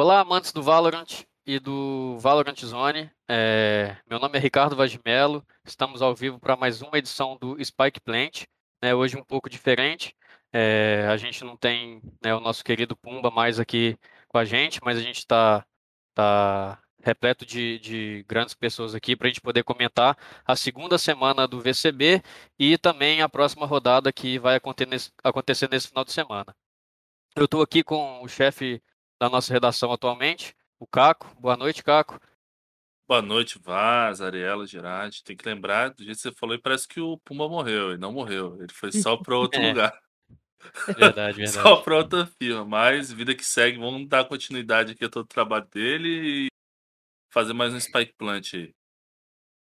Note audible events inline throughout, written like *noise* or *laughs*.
Olá, amantes do Valorant e do Valorant Zone. É, meu nome é Ricardo Mello. Estamos ao vivo para mais uma edição do Spike Plant. Né, hoje um pouco diferente. É, a gente não tem né, o nosso querido Pumba mais aqui com a gente, mas a gente está tá repleto de, de grandes pessoas aqui para a gente poder comentar a segunda semana do VCB e também a próxima rodada que vai acontecer nesse, acontecer nesse final de semana. Eu estou aqui com o chefe da nossa redação atualmente, o Caco. Boa noite, Caco. Boa noite, Vaz, Ariela, Girardi. Tem que lembrar, do jeito que você falou, parece que o Pumba morreu. Ele não morreu, ele foi só para *laughs* outro é. lugar. Verdade, *laughs* verdade. só para outra firma. Mas, vida que segue, vamos dar continuidade aqui a todo o trabalho dele e fazer mais um Spike Plant aí.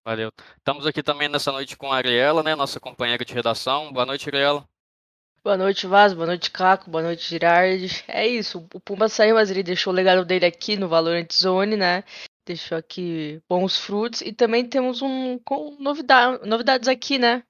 Valeu. Estamos aqui também nessa noite com a Ariela, né? Nossa companheira de redação. Boa noite, Ariela. Boa noite, Vaz. Boa noite, Caco. Boa noite, Girard. É isso. O Pumba saiu, mas ele deixou o legado dele aqui no Valorant Zone, né? Deixou aqui bons frutos. E também temos um com novidade, novidades aqui, né?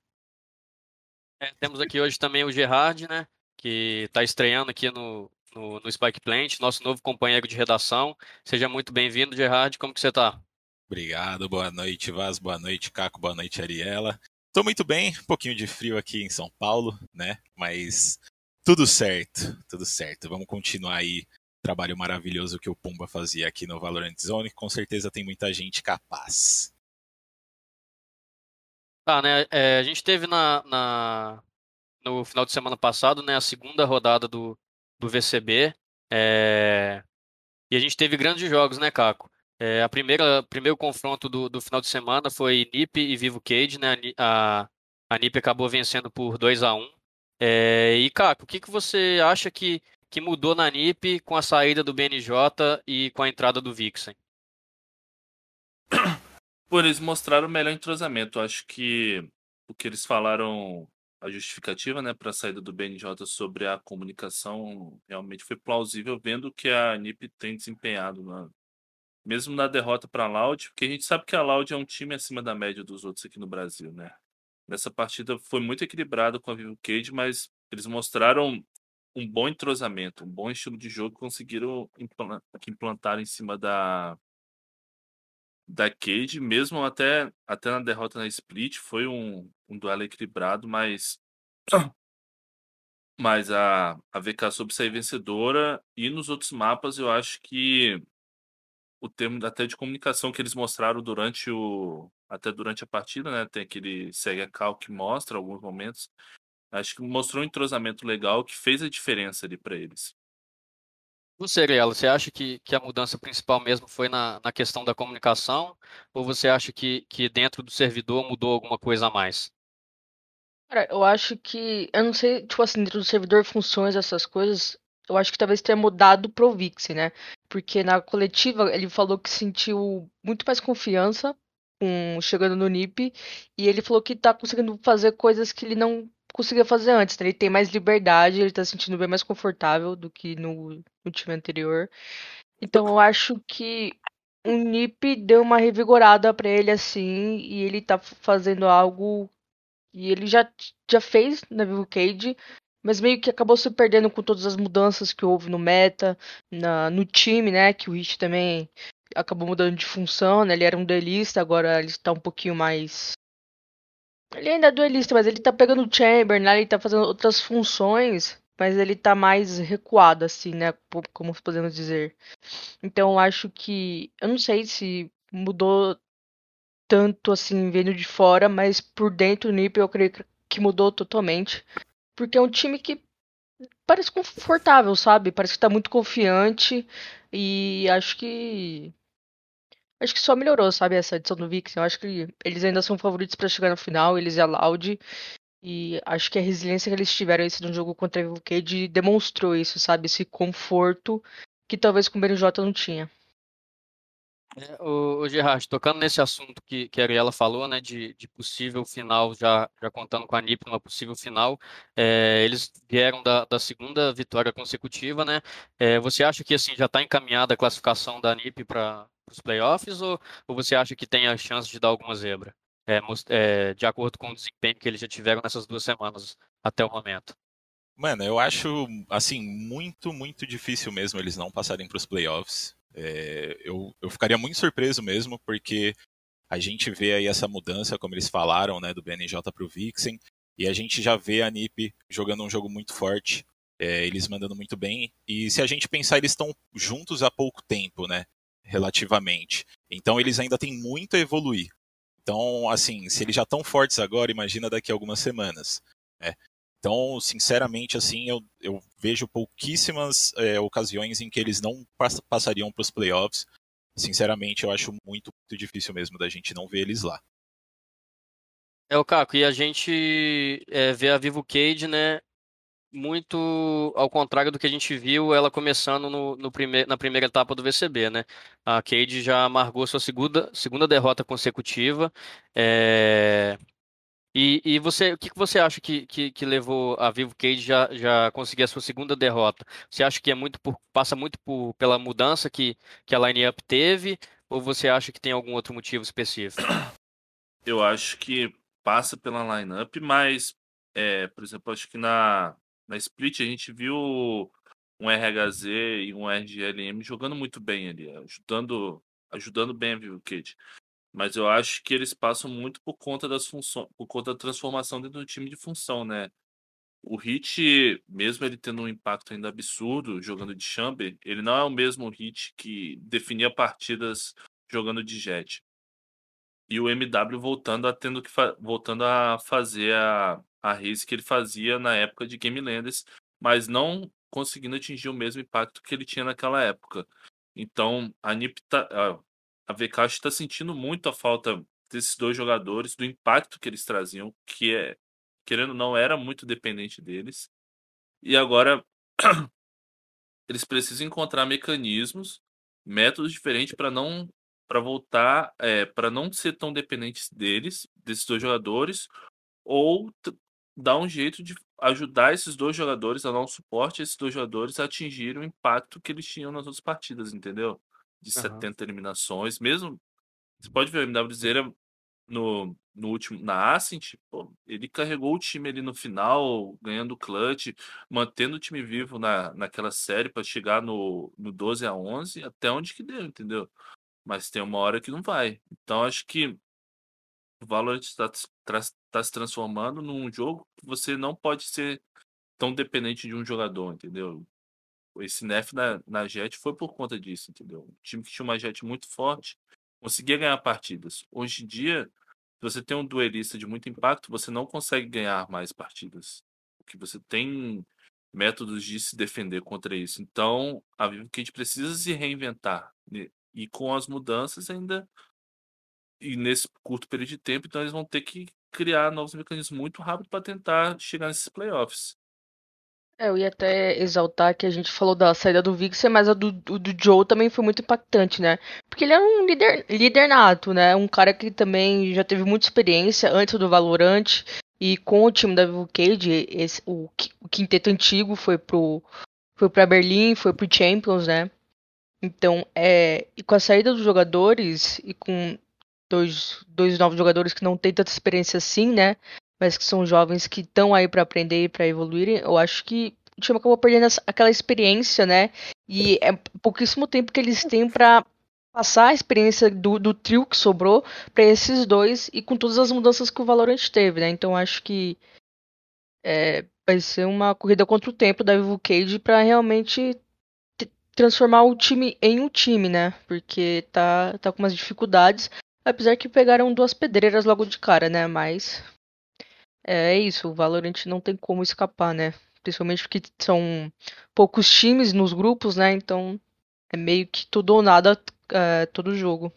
É, temos aqui hoje também o Gerard, né? Que está estreando aqui no, no, no, Spike Plant, nosso novo companheiro de redação. Seja muito bem-vindo, Gerard. Como que você está? Obrigado, boa noite, Vaz, boa noite, Caco, boa noite, Ariela. Tô muito bem, um pouquinho de frio aqui em São Paulo, né? Mas tudo certo, tudo certo. Vamos continuar aí o trabalho maravilhoso que o Pumba fazia aqui no Valorant Zone. Com certeza tem muita gente capaz. Tá, né? É, a gente teve na, na, no final de semana passado, né, a segunda rodada do, do VCB. É, e a gente teve grandes jogos, né, Caco? É, a primeira primeiro confronto do, do final de semana foi NiP e Vivo Cage, né? A, a NiP acabou vencendo por 2 a 1 é, E, Caco, o que, que você acha que, que mudou na NiP com a saída do BNJ e com a entrada do Vixen? *coughs* Por eles mostraram o melhor entrosamento. Acho que o que eles falaram, a justificativa né, para a saída do BNJ sobre a comunicação realmente foi plausível, vendo que a NiP tem desempenhado na, mesmo na derrota para a Loud, porque a gente sabe que a Loud é um time acima da média dos outros aqui no Brasil, né? Nessa partida foi muito equilibrado com a Vivo Cage, mas eles mostraram um bom entrosamento, um bom estilo de jogo, conseguiram implantar em cima da da Cage, mesmo até até na derrota na Split, foi um, um duelo equilibrado, mas mas a, a VK soube sair vencedora e nos outros mapas eu acho que o termo até de comunicação que eles mostraram durante o até durante a partida, né? Tem aquele segue a cal que mostra alguns momentos. Acho que mostrou um entrosamento legal que fez a diferença ali para eles. Você, Ariela, você acha que, que a mudança principal mesmo foi na, na questão da comunicação? Ou você acha que, que dentro do servidor mudou alguma coisa a mais? Cara, eu acho que. Eu não sei, tipo assim, dentro do servidor, funções, essas coisas eu acho que talvez tenha mudado pro Vix, né? Porque na coletiva ele falou que sentiu muito mais confiança com, chegando no NIP e ele falou que tá conseguindo fazer coisas que ele não conseguia fazer antes. Né? Ele tem mais liberdade, ele tá se sentindo bem mais confortável do que no, no time anterior. Então eu acho que o NIP deu uma revigorada para ele assim e ele tá fazendo algo e ele já, já fez na Vivo Cage, mas meio que acabou se perdendo com todas as mudanças que houve no meta, na, no time, né? Que o Rich também acabou mudando de função, né? Ele era um duelista, agora ele está um pouquinho mais. Ele ainda é duelista, mas ele tá pegando o Chamber, né? Ele tá fazendo outras funções, mas ele tá mais recuado, assim, né? Como podemos dizer. Então eu acho que. Eu não sei se mudou tanto assim, vendo de fora, mas por dentro do NiP eu creio que mudou totalmente. Porque é um time que parece confortável, sabe? Parece que tá muito confiante. E acho que. Acho que só melhorou, sabe, essa edição do Vixen. Eu acho que eles ainda são favoritos para chegar no final, eles e a Loud. E acho que a resiliência que eles tiveram esse no jogo contra Evil Cage demonstrou isso, sabe? Esse conforto que talvez com o BNJ não tinha. É, o, o Gerard, tocando nesse assunto que, que a Ariela falou, né, de, de possível final, já, já contando com a NIP numa possível final, é, eles vieram da, da segunda vitória consecutiva, né? É, você acha que assim já está encaminhada a classificação da NIP para os playoffs ou, ou você acha que tem a chance de dar alguma zebra? É, é, de acordo com o desempenho que eles já tiveram nessas duas semanas até o momento. Mano, eu acho, assim, muito, muito difícil mesmo eles não passarem para os playoffs. É, eu, eu ficaria muito surpreso mesmo, porque a gente vê aí essa mudança, como eles falaram, né, do BNJ para o Vixen, e a gente já vê a NiP jogando um jogo muito forte, é, eles mandando muito bem. E se a gente pensar, eles estão juntos há pouco tempo, né, relativamente. Então eles ainda têm muito a evoluir. Então, assim, se eles já estão fortes agora, imagina daqui a algumas semanas. Né? Então, sinceramente, assim, eu, eu vejo pouquíssimas é, ocasiões em que eles não pass passariam para os playoffs. Sinceramente, eu acho muito, muito difícil mesmo da gente não ver eles lá. É o Caco, e a gente é, vê a Vivo Cage, né? Muito ao contrário do que a gente viu ela começando no, no na primeira etapa do VCB, né? A Cade já amargou sua segunda, segunda derrota consecutiva. É, e, e você, o que, você acha que, que, que levou a Vivo Cage já, já conseguir a sua segunda derrota? Você acha que é muito por, passa muito por, pela mudança que, que a line-up teve? Ou você acha que tem algum outro motivo específico? *clears throat* Eu acho que passa pela line-up, mas, é, por exemplo, acho que na, na split a gente viu um RHZ e um RGLM jogando muito bem ali, ajudando, ajudando bem a Vivo Cage. Mas eu acho que eles passam muito por conta das funções, por conta da transformação dentro do time de função, né? O Hit, mesmo ele tendo um impacto ainda absurdo jogando de Chamber, ele não é o mesmo Hit que definia partidas jogando de Jet. E o MW voltando a tendo que voltando a fazer a, a race que ele fazia na época de Game Landers, mas não conseguindo atingir o mesmo impacto que ele tinha naquela época. Então, a NiP tá, a VK está sentindo muito a falta desses dois jogadores, do impacto que eles traziam, que é, querendo ou não, era muito dependente deles. E agora *clears throat* eles precisam encontrar mecanismos, métodos diferentes para não para voltar, é, para não ser tão dependentes deles, desses dois jogadores, ou dar um jeito de ajudar esses dois jogadores a dar um suporte a esses dois jogadores a atingirem o impacto que eles tinham nas outras partidas, entendeu? De uhum. 70 eliminações. Mesmo. Você pode ver o MWZera no, no último. Na Ascent, pô, ele carregou o time ali no final, ganhando o clutch, mantendo o time vivo na, naquela série para chegar no, no 12 a 11 até onde que deu, entendeu? Mas tem uma hora que não vai. Então acho que o Valorant está tá se transformando num jogo que você não pode ser tão dependente de um jogador, entendeu? Esse NEF na, na Jet foi por conta disso, entendeu? Um time que tinha uma Jet muito forte conseguia ganhar partidas. Hoje em dia, se você tem um duelista de muito impacto, você não consegue ganhar mais partidas. Porque você tem métodos de se defender contra isso. Então, a Vivo Kid precisa se reinventar. Né? E com as mudanças ainda e nesse curto período de tempo, então eles vão ter que criar novos mecanismos muito rápido para tentar chegar nesses playoffs. É, eu ia até exaltar que a gente falou da saída do Vixen, mas a do, do, do Joe também foi muito impactante, né? Porque ele é um líder, líder nato, né? Um cara que também já teve muita experiência antes do Valorant. E com o time da Vivo Cage, esse, o, o quinteto antigo foi pro, foi pra Berlim, foi pro Champions, né? Então, é, e com a saída dos jogadores e com dois, dois novos jogadores que não têm tanta experiência assim, né? Mas que são jovens que estão aí para aprender e para evoluírem, eu acho que o time acabou perdendo aquela experiência, né? E é pouquíssimo tempo que eles têm para passar a experiência do, do trio que sobrou para esses dois e com todas as mudanças que o Valorant teve, né? Então acho que é, vai ser uma corrida contra o tempo da Vivo Cage para realmente transformar o time em um time, né? Porque tá, tá com umas dificuldades, apesar que pegaram duas pedreiras logo de cara, né? Mas é, é isso, o Valorant não tem como escapar, né? Principalmente porque são poucos times nos grupos, né? Então é meio que tudo ou nada é, todo jogo.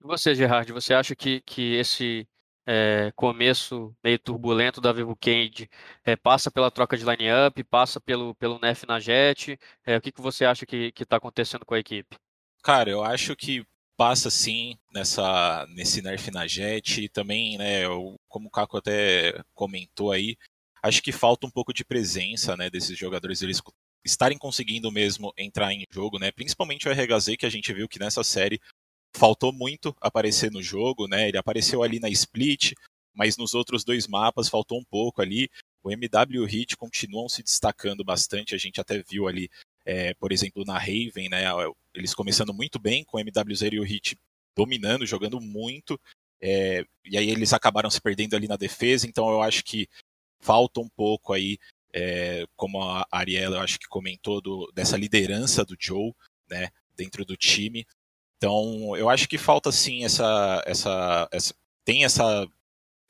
E você, Gerard, você acha que, que esse é, começo meio turbulento da Vivo Cage é, passa pela troca de line-up, passa pelo, pelo Nef na Jet? É, o que, que você acha que está acontecendo com a equipe? Cara, eu acho que passa sim nessa nesse nerf na jet e também, né, como o Caco até comentou aí, acho que falta um pouco de presença, né, desses jogadores eles estarem conseguindo mesmo entrar em jogo, né, principalmente o RHZ que a gente viu que nessa série faltou muito aparecer no jogo, né, ele apareceu ali na split, mas nos outros dois mapas faltou um pouco ali. o MW Hit continuam se destacando bastante. A gente até viu ali, é, por exemplo, na Raven, né, eles começando muito bem, com o MW0 e o Hit dominando, jogando muito. É, e aí eles acabaram se perdendo ali na defesa, então eu acho que falta um pouco aí, é, como a Ariela eu acho que comentou, do, dessa liderança do Joe, né, dentro do time. Então eu acho que falta sim essa, essa, essa tem essa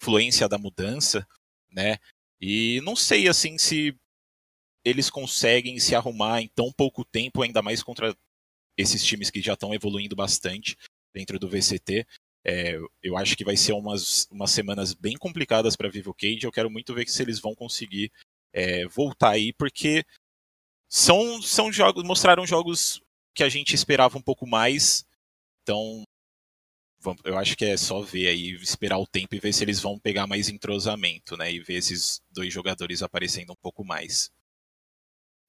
influência da mudança, né? E não sei assim se eles conseguem se arrumar em tão pouco tempo, ainda mais contra esses times que já estão evoluindo bastante dentro do VCT. É, eu acho que vai ser umas, umas semanas bem complicadas para Vivo Cage. Eu quero muito ver se eles vão conseguir é, voltar aí, porque são, são jogos, mostraram jogos que a gente esperava um pouco mais. Então, eu acho que é só ver aí, esperar o tempo e ver se eles vão pegar mais entrosamento, né? E ver esses dois jogadores aparecendo um pouco mais.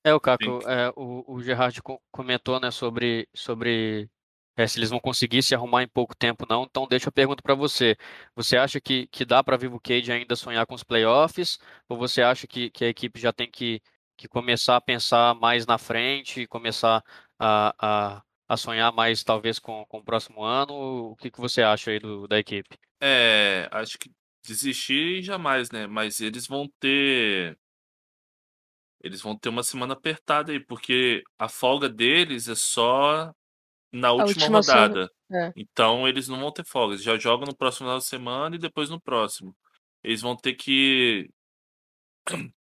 É, o Caco, é, o, o Gerard comentou, né, sobre, sobre é, se eles vão conseguir se arrumar em pouco tempo não. Então deixa a pergunta para você. Você acha que, que dá para Vivo Cage ainda sonhar com os playoffs? Ou você acha que, que a equipe já tem que, que começar a pensar mais na frente, começar a, a a sonhar mais, talvez, com, com o próximo ano? O que, que você acha aí do, da equipe? É, acho que desistir jamais, né? Mas eles vão ter. Eles vão ter uma semana apertada aí, porque a folga deles é só na última, última rodada. É. Então eles não vão ter folga. Eles já jogam no próximo final de semana e depois no próximo. Eles vão ter que. *clears throat*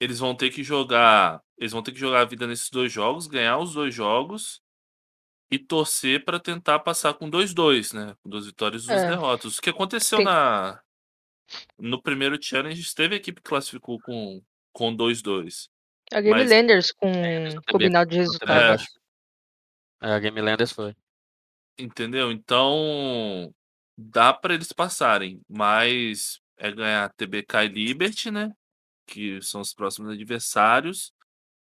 Eles vão ter que jogar eles vão ter que jogar a vida nesses dois jogos, ganhar os dois jogos e torcer para tentar passar com 2-2, né? Com duas vitórias e duas é. derrotas. O que aconteceu Sim. na no primeiro challenge, teve a equipe que classificou com com 2-2. A Game mas... Landers com é, combinado de resultados. É. é, a Game Landers foi. Entendeu? Então dá para eles passarem, mas é ganhar TBK e Liberty, né? Que são os próximos adversários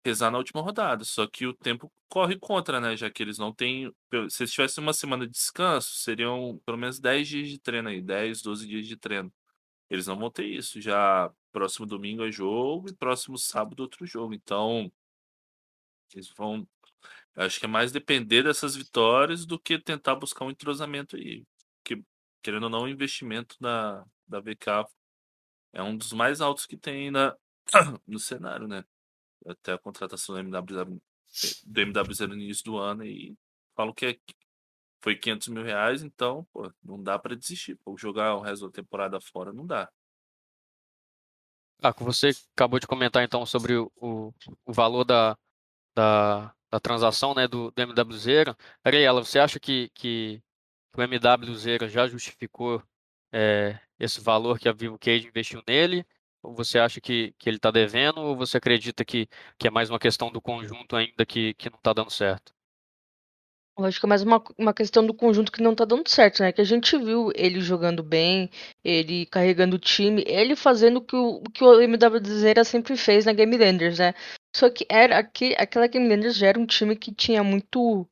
pesar na última rodada. Só que o tempo corre contra, né? Já que eles não têm. Se eles tivessem uma semana de descanso, seriam pelo menos 10 dias de treino aí, 10, 12 dias de treino. Eles não vão ter isso. Já próximo domingo é jogo e próximo sábado outro jogo. Então, eles vão. Acho que é mais depender dessas vitórias do que tentar buscar um entrosamento aí. Que, querendo ou não, o investimento da, da VK é um dos mais altos que tem na, *clears throat* no cenário, né? até a contratação do MW, do MW0 no início do ano e falam que é, foi 500 mil reais, então pô, não dá para desistir. Pô, jogar o resto da temporada fora não dá. Ah, você acabou de comentar então sobre o, o, valor da, da, da, transação né, do, do MW0. Ariela, você acha que, que, o MW0 já justificou é, esse valor que a Vivo Cage investiu nele? Ou você acha que, que ele está devendo, ou você acredita que, que é mais uma questão do conjunto ainda que, que não está dando certo? Eu acho que é mais uma, uma questão do conjunto que não tá dando certo, né? Que a gente viu ele jogando bem, ele carregando o time, ele fazendo o que o, que o MWZera sempre fez na Game Landers, né? Só que era aqui, aquela Game Landers já era um time que tinha muito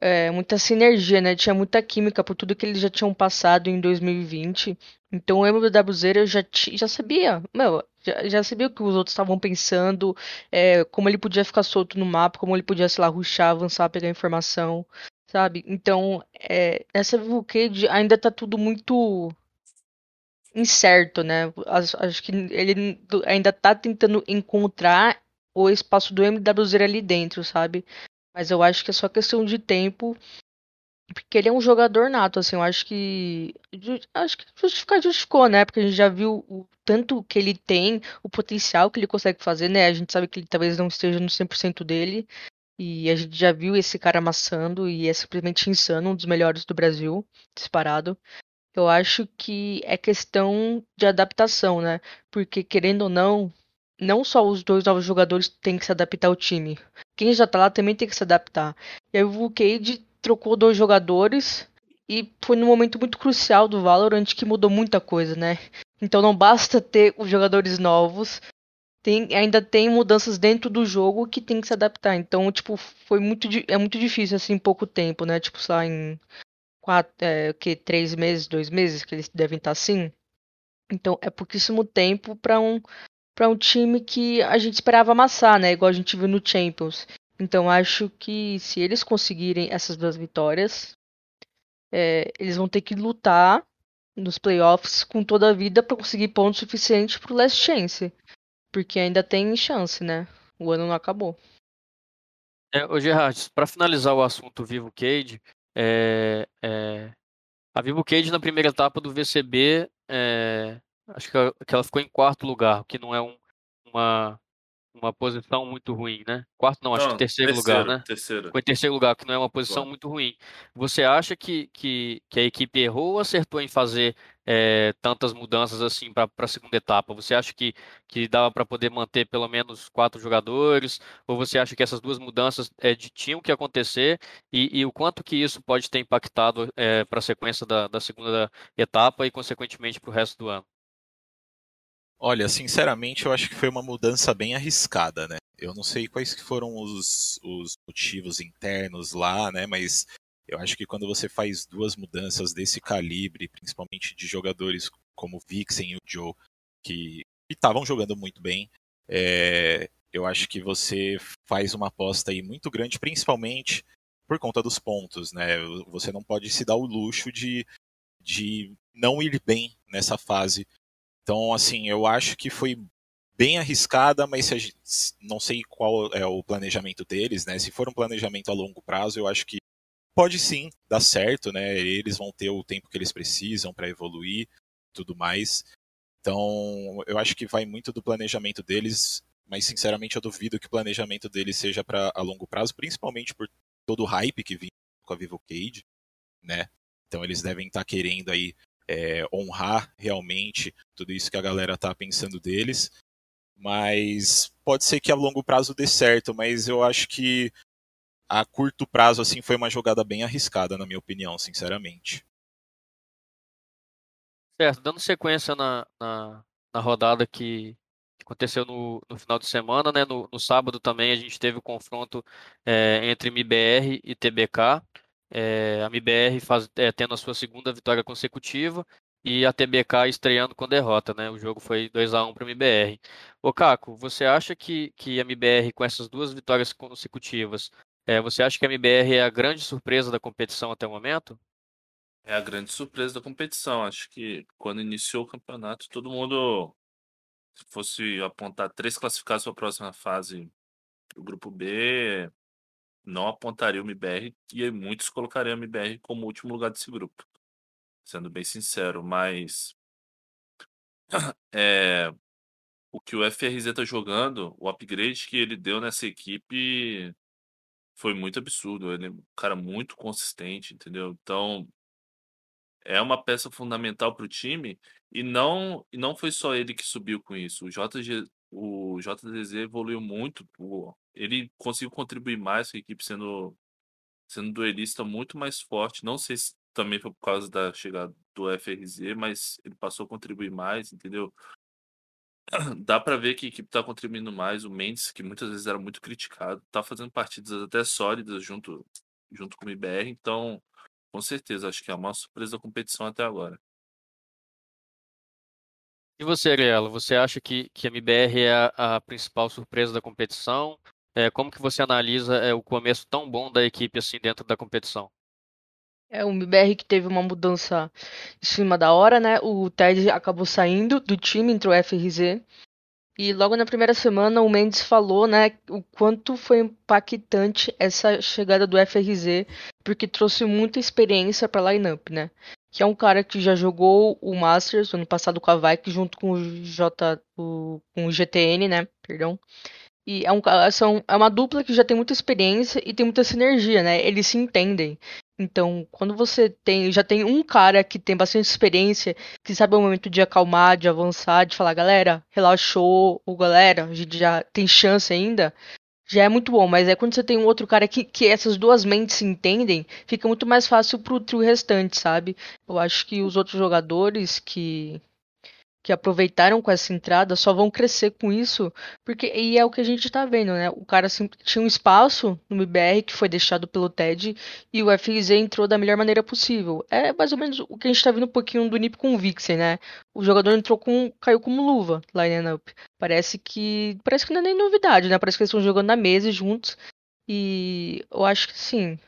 é, muita sinergia, né? Tinha muita química por tudo que eles já tinham passado em 2020. Então o MWZ já, já sabia, meu, já, já, sabia o que os outros estavam pensando, é, como ele podia ficar solto no mapa, como ele podia, sei lá, ruxar, avançar, pegar informação, sabe? Então, é, essa Vulcade ainda tá tudo muito incerto, né? Acho, acho que ele ainda tá tentando encontrar o espaço do MWZ ali dentro, sabe? Mas eu acho que é só questão de tempo. Porque ele é um jogador nato, assim, eu acho que. Acho que justificar justificou, né? Porque a gente já viu o tanto que ele tem, o potencial que ele consegue fazer, né? A gente sabe que ele talvez não esteja no 100% dele. E a gente já viu esse cara amassando e é simplesmente insano, um dos melhores do Brasil, disparado. Eu acho que é questão de adaptação, né? Porque querendo ou não, não só os dois novos jogadores têm que se adaptar ao time. Quem já tá lá também tem que se adaptar. E aí o Vulcade trocou dois jogadores e foi num momento muito crucial do Valorant que mudou muita coisa, né? Então não basta ter os jogadores novos, tem, ainda tem mudanças dentro do jogo que tem que se adaptar. Então, tipo, foi muito é muito difícil assim em pouco tempo, né? Tipo, só em quatro, é, que três meses, dois meses que eles devem estar assim. Então é pouquíssimo tempo para um para um time que a gente esperava amassar, né? Igual a gente viu no Champions. Então acho que se eles conseguirem essas duas vitórias, é, eles vão ter que lutar nos playoffs com toda a vida para conseguir pontos suficientes para o Last Chance, porque ainda tem chance, né? O ano não acabou. É, ô Gerard, para finalizar o assunto Vivo Cage, é, é, a Vivo Cage na primeira etapa do VCB, é, acho que ela ficou em quarto lugar, o que não é um, uma, uma posição muito ruim, né? Quarto não, acho não, que terceiro, terceiro, lugar, né? Terceiro. Ficou em terceiro lugar, que não é uma posição muito ruim. Você acha que, que, que a equipe errou ou acertou em fazer é, tantas mudanças assim para a segunda etapa? Você acha que, que dava para poder manter pelo menos quatro jogadores? Ou você acha que essas duas mudanças é, de, tinham que acontecer? E, e, o quanto que isso pode ter impactado é, para a sequência da, da segunda etapa e, consequentemente, para o resto do ano? Olha, sinceramente, eu acho que foi uma mudança bem arriscada, né? Eu não sei quais foram os, os motivos internos lá, né? Mas eu acho que quando você faz duas mudanças desse calibre, principalmente de jogadores como o Vixen e o Joe, que estavam jogando muito bem, é, eu acho que você faz uma aposta aí muito grande, principalmente por conta dos pontos, né? Você não pode se dar o luxo de, de não ir bem nessa fase então, assim, eu acho que foi bem arriscada, mas gente, não sei qual é o planejamento deles, né? Se for um planejamento a longo prazo, eu acho que pode sim dar certo, né? Eles vão ter o tempo que eles precisam para evoluir, tudo mais. Então, eu acho que vai muito do planejamento deles, mas sinceramente eu duvido que o planejamento deles seja para a longo prazo, principalmente por todo o hype que vem com a Vivo Cage, né? Então eles devem estar tá querendo aí é, honrar realmente tudo isso que a galera tá pensando deles. Mas pode ser que a longo prazo dê certo, mas eu acho que a curto prazo assim foi uma jogada bem arriscada, na minha opinião, sinceramente. Certo, dando sequência na, na, na rodada que, aconteceu no, no, final de semana, né? No, no, sábado também a gente teve o confronto é, entre MBR e TBK. É, a MBR faz, é, tendo a sua segunda vitória consecutiva e a TBK estreando com derrota, né? O jogo foi 2 a 1 para a MBR. Ô Caco, você acha que, que a MBR com essas duas vitórias consecutivas, é, você acha que a MBR é a grande surpresa da competição até o momento? É a grande surpresa da competição. Acho que quando iniciou o campeonato, todo mundo, se fosse apontar três classificados para a próxima fase do grupo B, não apontaria o MBR e muitos colocariam o MBR como último lugar desse grupo, sendo bem sincero, mas é, o que o FRZ está jogando, o upgrade que ele deu nessa equipe foi muito absurdo. Ele é um cara muito consistente, entendeu? Então é uma peça fundamental para o time e não e não foi só ele que subiu com isso. O JG, o JDZ evoluiu muito. Ele conseguiu contribuir mais com a equipe sendo, sendo duelista muito mais forte. Não sei se também foi por causa da chegada do FRZ, mas ele passou a contribuir mais, entendeu? *clears throat* Dá para ver que a equipe está contribuindo mais. O Mendes, que muitas vezes era muito criticado, está fazendo partidas até sólidas junto, junto com o IBR. Então, com certeza, acho que é a maior surpresa da competição até agora. E você, Ariela, você acha que, que a MBR é a, a principal surpresa da competição? É, como que você analisa é, o começo tão bom da equipe assim dentro da competição? É, o MBR que teve uma mudança em cima da hora, né? O Ted acabou saindo do time, entrou o FRZ. E logo na primeira semana o Mendes falou, né, o quanto foi impactante essa chegada do FRZ, porque trouxe muita experiência para a lineup, né? Que é um cara que já jogou o Masters ano passado com a Vike junto com o J o, com o GTN, né? Perdão. E é, um, são, é uma dupla que já tem muita experiência e tem muita sinergia, né? Eles se entendem. Então, quando você tem, já tem um cara que tem bastante experiência, que sabe o momento de acalmar, de avançar, de falar, galera, relaxou, ou galera, a gente já tem chance ainda, já é muito bom, mas é quando você tem um outro cara que, que essas duas mentes se entendem, fica muito mais fácil pro trio restante, sabe? Eu acho que os outros jogadores que que aproveitaram com essa entrada só vão crescer com isso, porque e é o que a gente tá vendo, né? O cara assim, tinha um espaço no MBR que foi deixado pelo TED e o FZ entrou da melhor maneira possível. É mais ou menos o que a gente tá vendo um pouquinho do NiP com o Vixen, né? O jogador entrou com caiu como luva line up. Parece que parece que não é nem novidade, né? Parece que eles estão jogando na mesa juntos e eu acho que sim.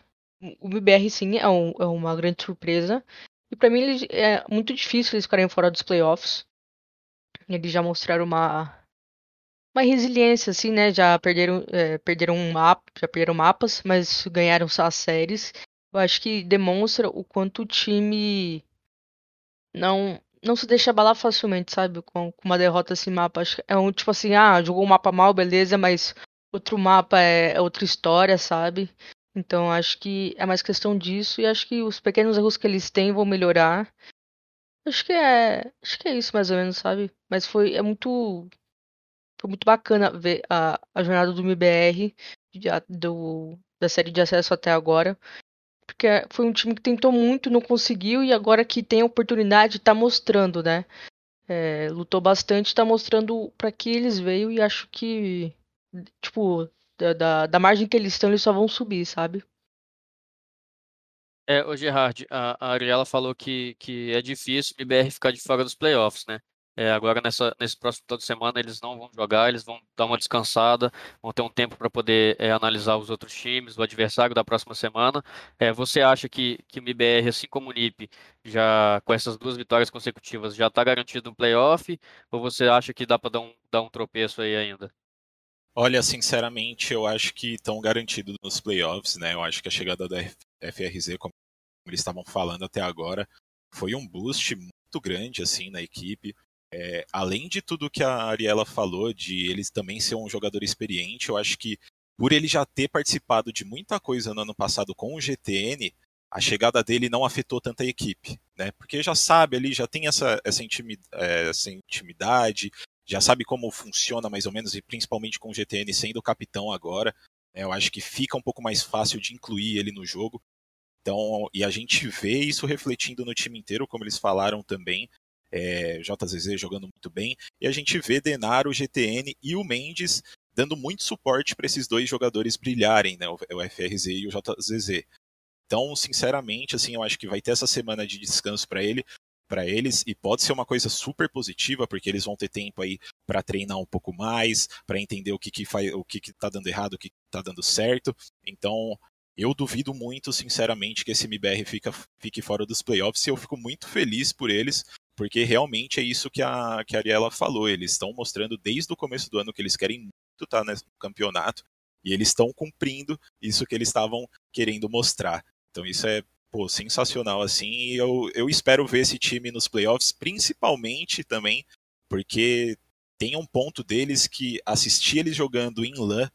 O MBR sim é, um, é uma grande surpresa. E para mim é muito difícil eles ficarem fora dos playoffs. Eles já mostraram uma uma resiliência assim, né? Já perderam é, perderam um mapa, já perderam mapas, mas ganharam só as séries. Eu acho que demonstra o quanto o time não não se deixa abalar facilmente, sabe? Com, com uma derrota assim mapa. Acho que é um tipo assim, ah, jogou um mapa mal, beleza, mas outro mapa é, é outra história, sabe? Então acho que é mais questão disso e acho que os pequenos erros que eles têm vão melhorar. Acho que é, acho que é isso mais ou menos, sabe? Mas foi é muito foi muito bacana ver a, a jornada do MBR do, da série de acesso até agora. Porque foi um time que tentou muito, não conseguiu, e agora que tem a oportunidade, tá mostrando, né? É, lutou bastante, tá mostrando para que eles veio e acho que, tipo, da, da, da margem que eles estão, eles só vão subir, sabe? É, o Gerard, a, a Ariela falou que, que é difícil o IBR ficar de fora dos playoffs, né? É, agora, nessa, nesse próximo final de semana, eles não vão jogar, eles vão dar uma descansada, vão ter um tempo para poder é, analisar os outros times, o adversário da próxima semana. É, você acha que, que o MBR, assim como o NIP, já com essas duas vitórias consecutivas, já está garantido no playoff? Ou você acha que dá para dar um, dar um tropeço aí ainda? Olha, sinceramente, eu acho que estão garantidos nos playoffs, né? Eu acho que a chegada da FRZ, como eles estavam falando até agora, foi um boost muito grande assim na equipe. É, além de tudo que a Ariela falou, de eles também ser um jogador experiente, eu acho que por ele já ter participado de muita coisa no ano passado com o GTN, a chegada dele não afetou tanta a equipe, né? Porque já sabe ali, já tem essa, essa, é, essa intimidade, já sabe como funciona mais ou menos, e principalmente com o GTN sendo o capitão agora, eu acho que fica um pouco mais fácil de incluir ele no jogo. Então, e a gente vê isso refletindo no time inteiro, como eles falaram também. É, JZZ jogando muito bem, e a gente vê Denaro, GTN e o Mendes dando muito suporte para esses dois jogadores brilharem, né, o FRZ e o JZZ. Então, sinceramente, assim, eu acho que vai ter essa semana de descanso para ele, para eles e pode ser uma coisa super positiva porque eles vão ter tempo aí para treinar um pouco mais, para entender o que que faz, o que que tá dando errado, o que tá dando certo. Então, eu duvido muito, sinceramente, que esse MBR fica, fique fora dos playoffs e eu fico muito feliz por eles, porque realmente é isso que a, que a Ariela falou. Eles estão mostrando desde o começo do ano que eles querem muito estar tá no campeonato e eles estão cumprindo isso que eles estavam querendo mostrar. Então isso é pô, sensacional assim. E eu, eu espero ver esse time nos playoffs, principalmente também, porque tem um ponto deles que assistir eles jogando em LAN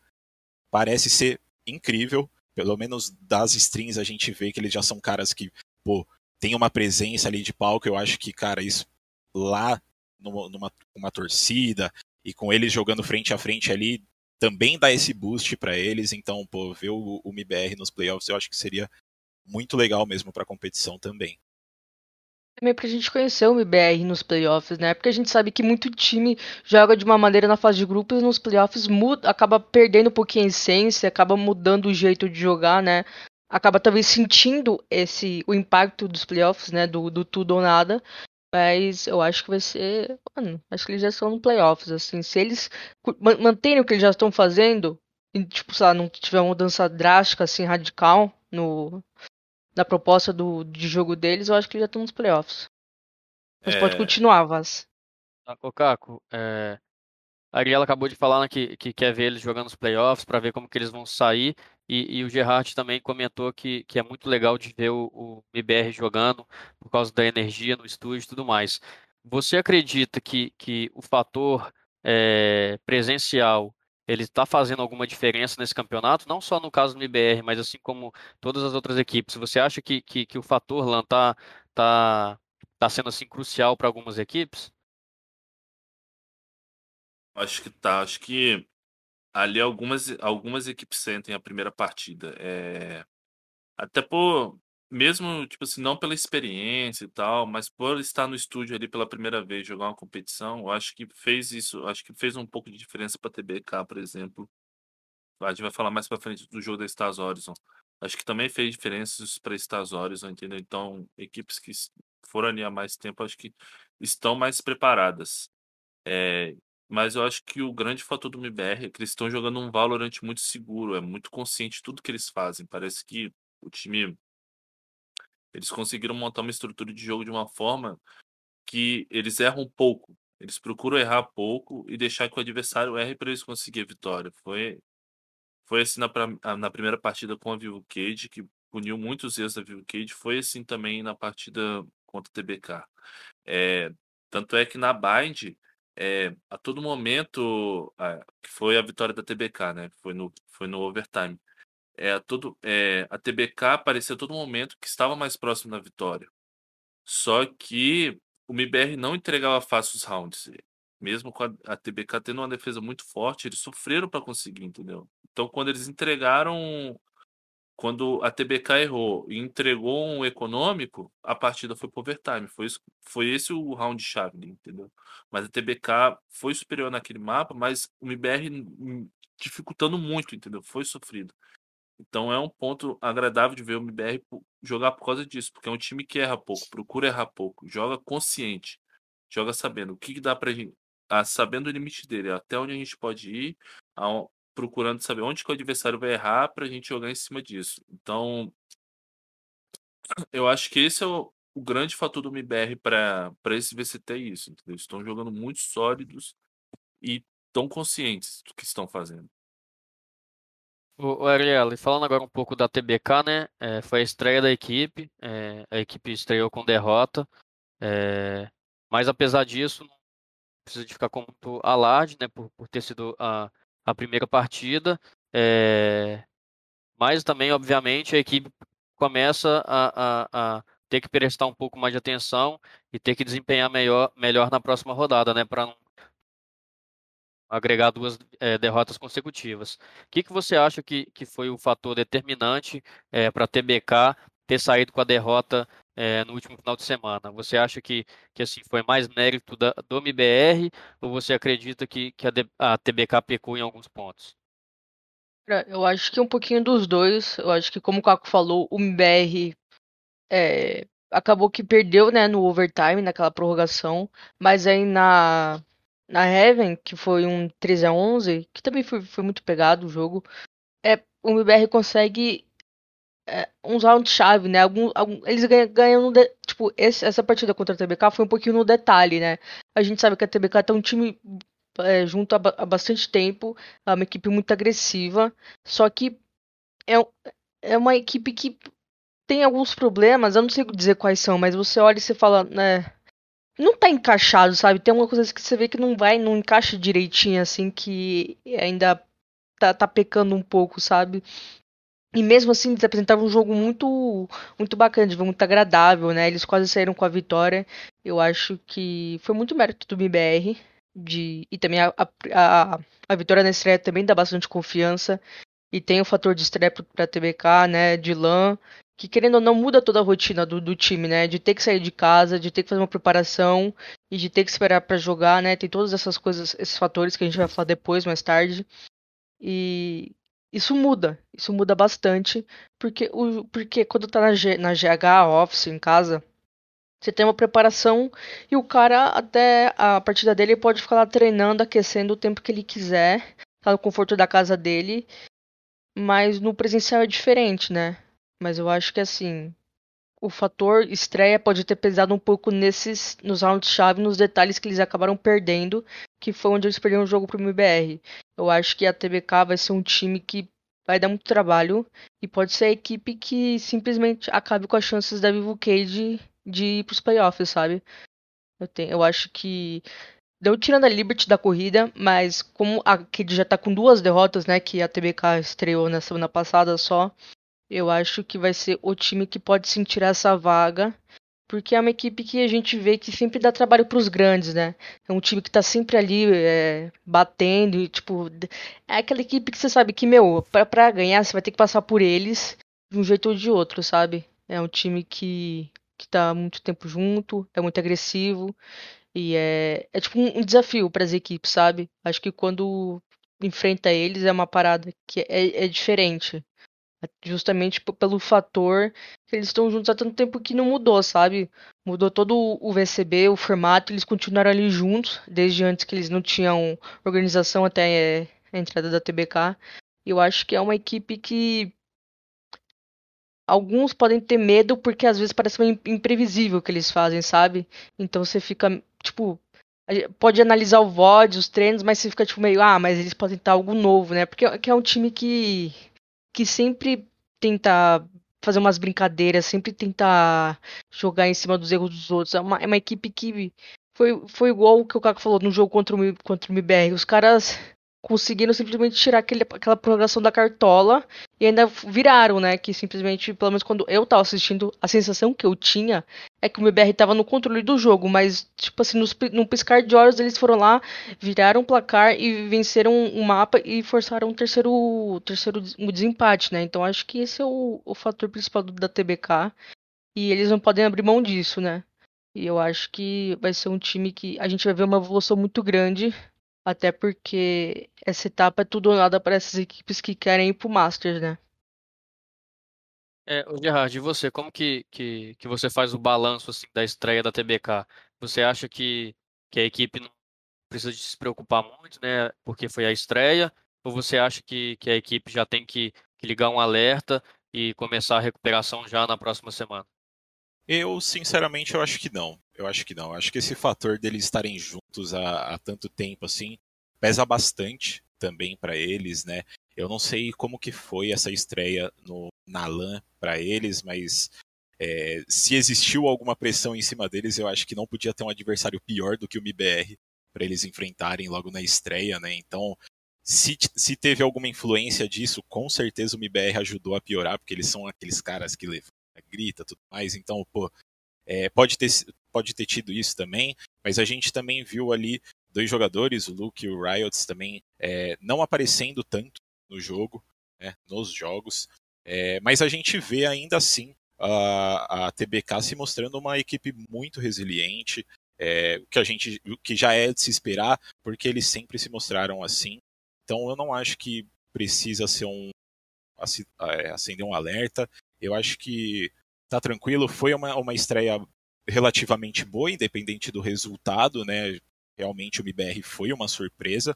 parece ser incrível. Pelo menos das strings a gente vê que eles já são caras que, pô, tem uma presença ali de palco. Eu acho que, cara, isso lá numa, numa uma torcida e com eles jogando frente a frente ali também dá esse boost para eles. Então, pô, ver o, o MBR nos playoffs eu acho que seria muito legal mesmo para a competição também. Também pra gente conhecer o MBR nos playoffs, né? Porque a gente sabe que muito time joga de uma maneira na fase de grupos e nos playoffs muda, acaba perdendo um pouquinho a essência, acaba mudando o jeito de jogar, né? Acaba talvez sentindo esse o impacto dos playoffs, né? Do, do tudo ou nada. Mas eu acho que vai ser. Mano, acho que eles já estão no playoffs, assim. Se eles manterem o que eles já estão fazendo, e, tipo, sei lá, não tiver uma mudança drástica, assim, radical no, da proposta do, de jogo deles, eu acho que já estão nos playoffs. Mas é... pode continuar, Vaz. Ô, Caco, é... a Ariela acabou de falar né, que, que quer ver eles jogando nos playoffs para ver como que eles vão sair. E, e, o Gerard também comentou que, que é muito legal de ver o, o MBR jogando por causa da energia no estúdio e tudo mais. Você acredita que, que o fator é, presencial ele está fazendo alguma diferença nesse campeonato, não só no caso do IBR, mas assim como todas as outras equipes. Você acha que, que, que o fator LAN está tá, tá sendo assim crucial para algumas equipes? Acho que tá. Acho que ali algumas, algumas equipes sentem a primeira partida. É... Até por, mesmo, tipo assim, não pela experiência e tal, mas por estar no estúdio ali pela primeira vez, jogar uma competição, eu acho que fez isso, acho que fez um pouco de diferença para TBK, por exemplo. A gente vai falar mais para frente do jogo da Stars Horizon. Acho que também fez diferenças para Stars Horizon, entendeu? Então, equipes que foram ali há mais tempo, acho que estão mais preparadas. É, mas eu acho que o grande fator do MBR é que eles estão jogando um Valorant muito seguro, é muito consciente de tudo que eles fazem. Parece que o time eles conseguiram montar uma estrutura de jogo de uma forma que eles erram pouco. Eles procuram errar pouco e deixar que o adversário erre para eles conseguir a vitória. Foi, foi assim na, na primeira partida com a Vivo Cage, que puniu muitos erros da Vivo Cage. Foi assim também na partida contra o TBK. É, tanto é que na Bind, é, a todo momento, que foi a vitória da TBK, né? Foi no, foi no overtime é, todo, é, a TBK parecia a todo momento que estava mais próximo da vitória. Só que o MBR não entregava fácil os rounds. Mesmo com a, a TBK tendo uma defesa muito forte, eles sofreram para conseguir, entendeu? Então, quando eles entregaram. Quando a TBK errou e entregou um econômico, a partida foi para overtime. Foi, foi esse o round-chave, entendeu? Mas a TBK foi superior naquele mapa, mas o MBR dificultando muito, entendeu? Foi sofrido. Então é um ponto agradável de ver o MBR jogar por causa disso, porque é um time que erra pouco, procura errar pouco, joga consciente, joga sabendo o que, que dá pra gente, ah, sabendo o limite dele, até onde a gente pode ir, procurando saber onde que o adversário vai errar pra gente jogar em cima disso. Então, eu acho que esse é o, o grande fator do MBR para esse VCT é isso, entendeu? Estão jogando muito sólidos e tão conscientes do que estão fazendo. O, Ariel, falando agora um pouco da TBK, né? É, foi a estreia da equipe, é, a equipe estreou com derrota, é, mas apesar disso, não precisa de ficar com muito alarde, né? Por, por ter sido a, a primeira partida, é, mas também, obviamente, a equipe começa a, a, a, ter que prestar um pouco mais de atenção e ter que desempenhar melhor, melhor na próxima rodada, né? Para não agregar duas é, derrotas consecutivas. O que, que você acha que, que foi o fator determinante é, para a TBK ter saído com a derrota é, no último final de semana? Você acha que, que assim foi mais mérito da, do MBR ou você acredita que, que a, a TBK pecou em alguns pontos? Eu acho que um pouquinho dos dois. Eu acho que, como o Caco falou, o MBR é, acabou que perdeu né, no overtime, naquela prorrogação, mas aí na, na Heaven, que foi um 13 a 11 que também foi, foi muito pegado o jogo, é, o MBR consegue é, uns rounds-chave, né? Algum, algum, eles ganham, ganham de, tipo, esse, essa partida contra a TBK foi um pouquinho no detalhe, né? A gente sabe que a TBK tá um time é, junto há, há, bastante tempo, é uma equipe muito agressiva, só que é, é uma equipe que tem alguns problemas, eu não sei dizer quais são, mas você olha e você fala, né? Não tá encaixado, sabe? Tem uma coisa que você vê que não vai, não encaixa direitinho, assim, que ainda tá, tá pecando um pouco, sabe? E mesmo assim, eles apresentaram um jogo muito muito bacana, muito agradável, né? Eles quase saíram com a vitória. Eu acho que foi muito mérito do MBR. De, e também a, a, a vitória na estreia também dá bastante confiança. E tem o fator de estreia pra TBK, né? De LAN que querendo ou não muda toda a rotina do, do time, né? De ter que sair de casa, de ter que fazer uma preparação e de ter que esperar para jogar, né? Tem todas essas coisas, esses fatores que a gente vai falar depois, mais tarde. E isso muda, isso muda bastante, porque, o, porque quando tá na, G, na GH Office em casa, você tem uma preparação e o cara até a partida dele pode ficar lá treinando, aquecendo o tempo que ele quiser, tá no conforto da casa dele, mas no presencial é diferente, né? Mas eu acho que assim, o fator estreia pode ter pesado um pouco nesses nos rounds-chave, nos detalhes que eles acabaram perdendo, que foi onde eles perderam o jogo pro MBR. Eu acho que a TBK vai ser um time que vai dar muito trabalho e pode ser a equipe que simplesmente acabe com as chances da Vivo Cage de ir pros playoffs, sabe? Eu, tenho, eu acho que deu tirando a Liberty da corrida, mas como a Cade já tá com duas derrotas, né, que a TBK estreou na semana passada só, eu acho que vai ser o time que pode sentir essa vaga, porque é uma equipe que a gente vê que sempre dá trabalho para os grandes, né? É um time que tá sempre ali é, batendo e, tipo, é aquela equipe que você sabe que, meu, pra ganhar você vai ter que passar por eles de um jeito ou de outro, sabe? É um time que, que tá muito tempo junto, é muito agressivo e é, é tipo um, um desafio para as equipes, sabe? Acho que quando enfrenta eles é uma parada que é, é diferente. Justamente pelo fator que eles estão juntos há tanto tempo que não mudou, sabe? Mudou todo o VCB, o formato, eles continuaram ali juntos, desde antes que eles não tinham organização até a entrada da TBK. Eu acho que é uma equipe que alguns podem ter medo porque às vezes parece imprevisível o que eles fazem, sabe? Então você fica, tipo, pode analisar o VOD, os treinos, mas você fica tipo meio, ah, mas eles podem estar algo novo, né? Porque é um time que que sempre tenta fazer umas brincadeiras, sempre tenta jogar em cima dos erros dos outros. É uma, é uma equipe que foi, foi igual o que o Caco falou no jogo contra o, contra o MBR. Os caras conseguiram simplesmente tirar aquele, aquela prorrogação da cartola e ainda viraram, né? Que simplesmente, pelo menos quando eu tava assistindo, a sensação que eu tinha é que o MBR tava no controle do jogo, mas, tipo assim, nos, num piscar de olhos eles foram lá, viraram o placar e venceram o mapa e forçaram o terceiro, terceiro o desempate, né? Então acho que esse é o, o fator principal da TBK e eles não podem abrir mão disso, né? E eu acho que vai ser um time que a gente vai ver uma evolução muito grande até porque essa etapa é tudo ou nada para essas equipes que querem ir pro Masters, né? É, o Gerard, e você, como que, que, que você faz o balanço assim, da estreia da TBK? Você acha que, que a equipe não precisa de se preocupar muito, né? Porque foi a estreia? Ou você acha que, que a equipe já tem que, que ligar um alerta e começar a recuperação já na próxima semana? Eu, sinceramente, eu acho que não. Eu acho que não. Eu acho que esse fator deles estarem juntos há, há tanto tempo assim pesa bastante também para eles, né? Eu não sei como que foi essa estreia no, na LAN para eles, mas é, se existiu alguma pressão em cima deles, eu acho que não podia ter um adversário pior do que o MBR para eles enfrentarem logo na estreia, né? Então, se, se teve alguma influência disso, com certeza o MBR ajudou a piorar, porque eles são aqueles caras que levam grita tudo mais. Então, pô, é, pode, ter, pode ter tido isso também, mas a gente também viu ali dois jogadores, o Luke e o Riots também, é, não aparecendo tanto no jogo, né, nos jogos, é, mas a gente vê ainda assim a, a TBK se mostrando uma equipe muito resiliente, é, que a gente que já é de se esperar, porque eles sempre se mostraram assim. Então eu não acho que precisa ser um é, acender um alerta. Eu acho que tá tranquilo. Foi uma, uma estreia relativamente boa, independente do resultado, né? Realmente o MBR foi uma surpresa.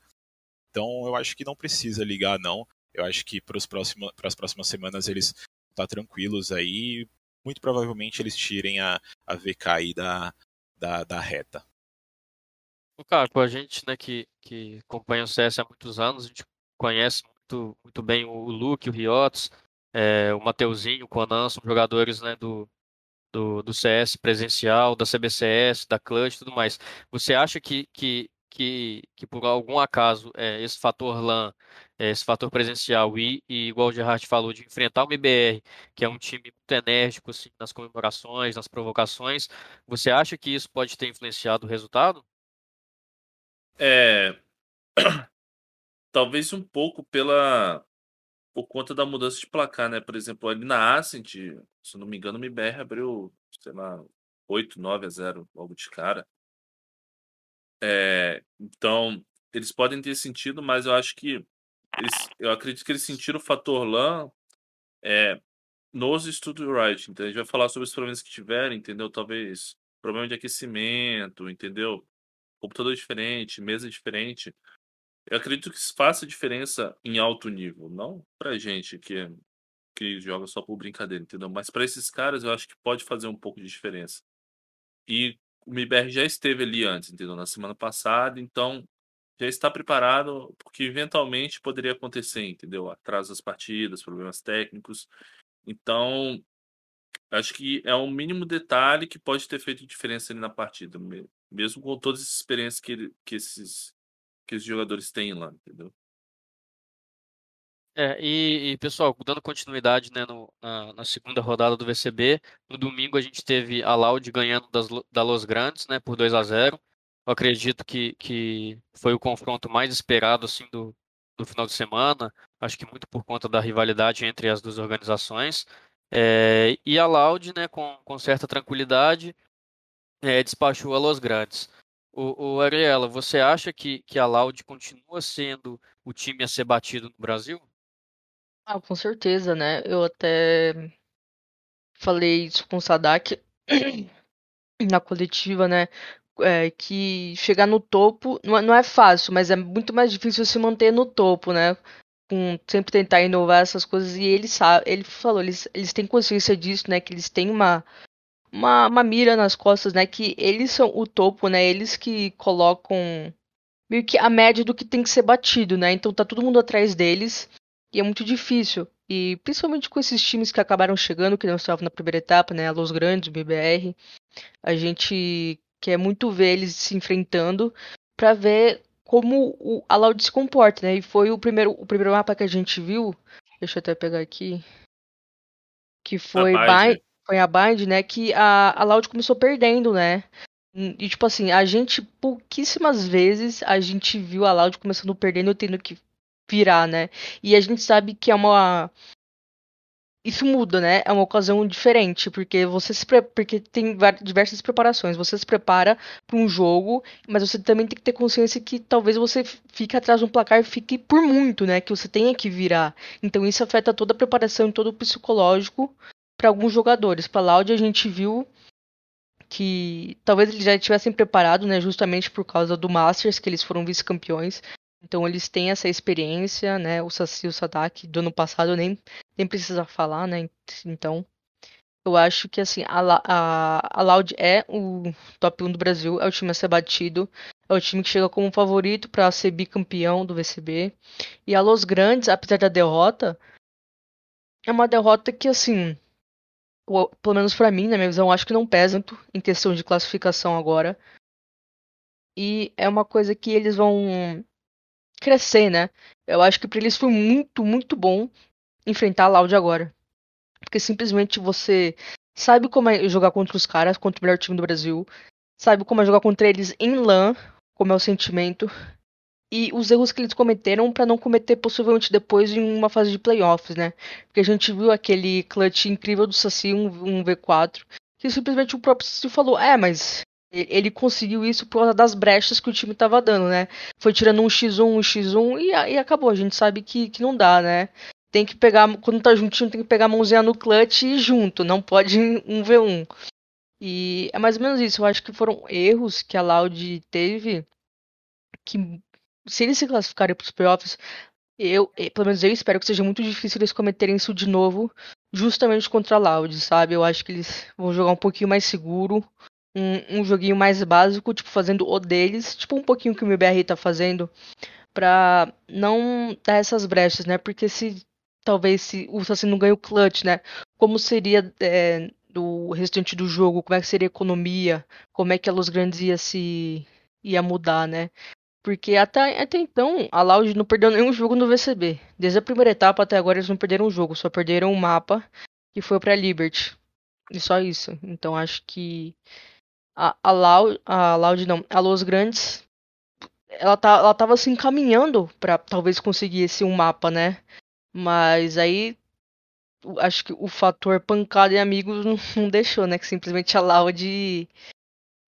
Então eu acho que não precisa ligar, não. Eu acho que para as próximas semanas eles tá tranquilos aí. Muito provavelmente eles tirem a, a VK aí da, da, da reta. Cara, com a gente, né, que, que acompanha o CS há muitos anos, a gente conhece muito, muito bem o Luke, o Riots, é, o Mateuzinho, o Conan, são jogadores né, do, do, do CS presencial, da CBCS, da Clutch e tudo mais. Você acha que, que, que, que por algum acaso é, esse fator LAN, é, esse fator presencial e, e, igual o Gerard falou, de enfrentar o MBR, que é um time muito enérgico assim, nas comemorações, nas provocações, você acha que isso pode ter influenciado o resultado? É. *clears throat* Talvez um pouco pela por conta da mudança de placar, né? Por exemplo, ali na Ascent, se não me engano, o MBR abriu, sei lá, 8, 9 a 0 logo de cara. É, então, eles podem ter sentido, mas eu acho que eles, eu acredito que eles sentiram o fator LAN é, nos Studio Right. Então, a gente vai falar sobre os problemas que tiveram, entendeu? Talvez problema de aquecimento, entendeu? Computador diferente, mesa diferente. Eu acredito que isso faça diferença em alto nível, não pra gente que, que joga só por brincadeira, entendeu? Mas para esses caras eu acho que pode fazer um pouco de diferença. E o MIBR já esteve ali antes, entendeu? Na semana passada, então já está preparado porque eventualmente poderia acontecer, entendeu? Atraso das partidas, problemas técnicos. Então, acho que é um mínimo detalhe que pode ter feito diferença ali na partida, mesmo com todas as experiências que, que esses que os jogadores têm lá, entendeu? É, e, e, pessoal, dando continuidade né, no, na, na, segunda rodada do VCB, no domingo a gente teve a Loud ganhando das, da Los Grandes né, por 2 a 0 Eu acredito que, que foi o confronto mais esperado assim, do, do final de semana, acho que muito por conta da rivalidade entre as duas organizações. É, e a Loud, né, com, com certa tranquilidade, é, despachou a Los Grandes. O, o Ariela, você acha que, que a Loud continua sendo o time a ser batido no Brasil? Ah, com certeza, né? Eu até falei isso com o Sadak *clears throat* na coletiva, né? É, que chegar no topo não é, não é fácil, mas é muito mais difícil se manter no topo, né? Com sempre tentar inovar essas coisas. E ele sabe, ele falou, eles, eles têm consciência disso, né? Que eles têm uma uma, uma mira nas costas, né? Que eles são o topo, né? Eles que colocam meio que a média do que tem que ser batido, né? Então tá todo mundo atrás deles e é muito difícil. E principalmente com esses times que acabaram chegando, que não estavam na primeira etapa, né? A Los Grandes, o BBR, a gente quer muito ver eles se enfrentando para ver como o, a Loud se comporta, né? E foi o primeiro, o primeiro mapa que a gente viu. Deixa eu até pegar aqui. Que foi Bind, foi a Bind, né, que a, a Loud começou perdendo, né? E, tipo assim, a gente, pouquíssimas vezes, a gente viu a Loud começando perdendo e tendo que virar, né? E a gente sabe que é uma. Isso muda, né? É uma ocasião diferente, porque você se pre... porque tem diversas preparações. Você se prepara para um jogo, mas você também tem que ter consciência que talvez você fique atrás de um placar e fique por muito, né? Que você tenha que virar. Então isso afeta toda a preparação e todo o psicológico para alguns jogadores. Para Loud a gente viu que talvez eles já estivessem preparados, né, justamente por causa do Masters, que eles foram vice-campeões. Então eles têm essa experiência, né? O Saci e o Sadak do ano passado nem, nem precisa falar, né? Então eu acho que assim, a, a, a Loud é o top 1 do Brasil, é o time a ser batido, é o time que chega como favorito para ser bicampeão do VCB. E a Los Grandes, apesar da derrota, é uma derrota que assim pelo menos para mim, na minha visão, acho que não pesa muito em questão de classificação agora. E é uma coisa que eles vão crescer, né? Eu acho que para eles foi muito, muito bom enfrentar a Loud agora. Porque simplesmente você sabe como é jogar contra os caras, contra o melhor time do Brasil, sabe como é jogar contra eles em LAN, como é o sentimento, e os erros que eles cometeram para não cometer possivelmente depois em uma fase de playoffs, né? Porque a gente viu aquele clutch incrível do Saci, um, um V4, que simplesmente o próprio Saci falou: é, mas ele conseguiu isso por causa das brechas que o time tava dando, né? Foi tirando um x1, um x1 e, e acabou. A gente sabe que, que não dá, né? Tem que pegar, quando tá juntinho, tem que pegar a mãozinha no clutch e junto, não pode um v1. E é mais ou menos isso. Eu acho que foram erros que a Loud teve que se eles se classificarem para os playoffs, eu, pelo menos eu espero que seja muito difícil eles cometerem isso de novo, justamente contra a Loud, sabe? Eu acho que eles vão jogar um pouquinho mais seguro, um, um joguinho mais básico, tipo, fazendo o deles, tipo um pouquinho que o MBR tá fazendo, pra não dar essas brechas, né? Porque se talvez se o Saci não ganha o clutch, né? Como seria é, do restante do jogo? Como é que seria a economia? Como é que a Los Grandes ia se ia mudar, né? Porque até, até então a Loud não perdeu nenhum jogo no VCB. Desde a primeira etapa até agora eles não perderam um jogo, só perderam um mapa que foi para Liberty. E só isso. Então acho que a, a, Loud, a Loud não, a Los Grandes ela, tá, ela tava se encaminhando para talvez conseguir esse um mapa, né? Mas aí acho que o fator pancada e amigos *laughs* não, não deixou, né? Que simplesmente a Loud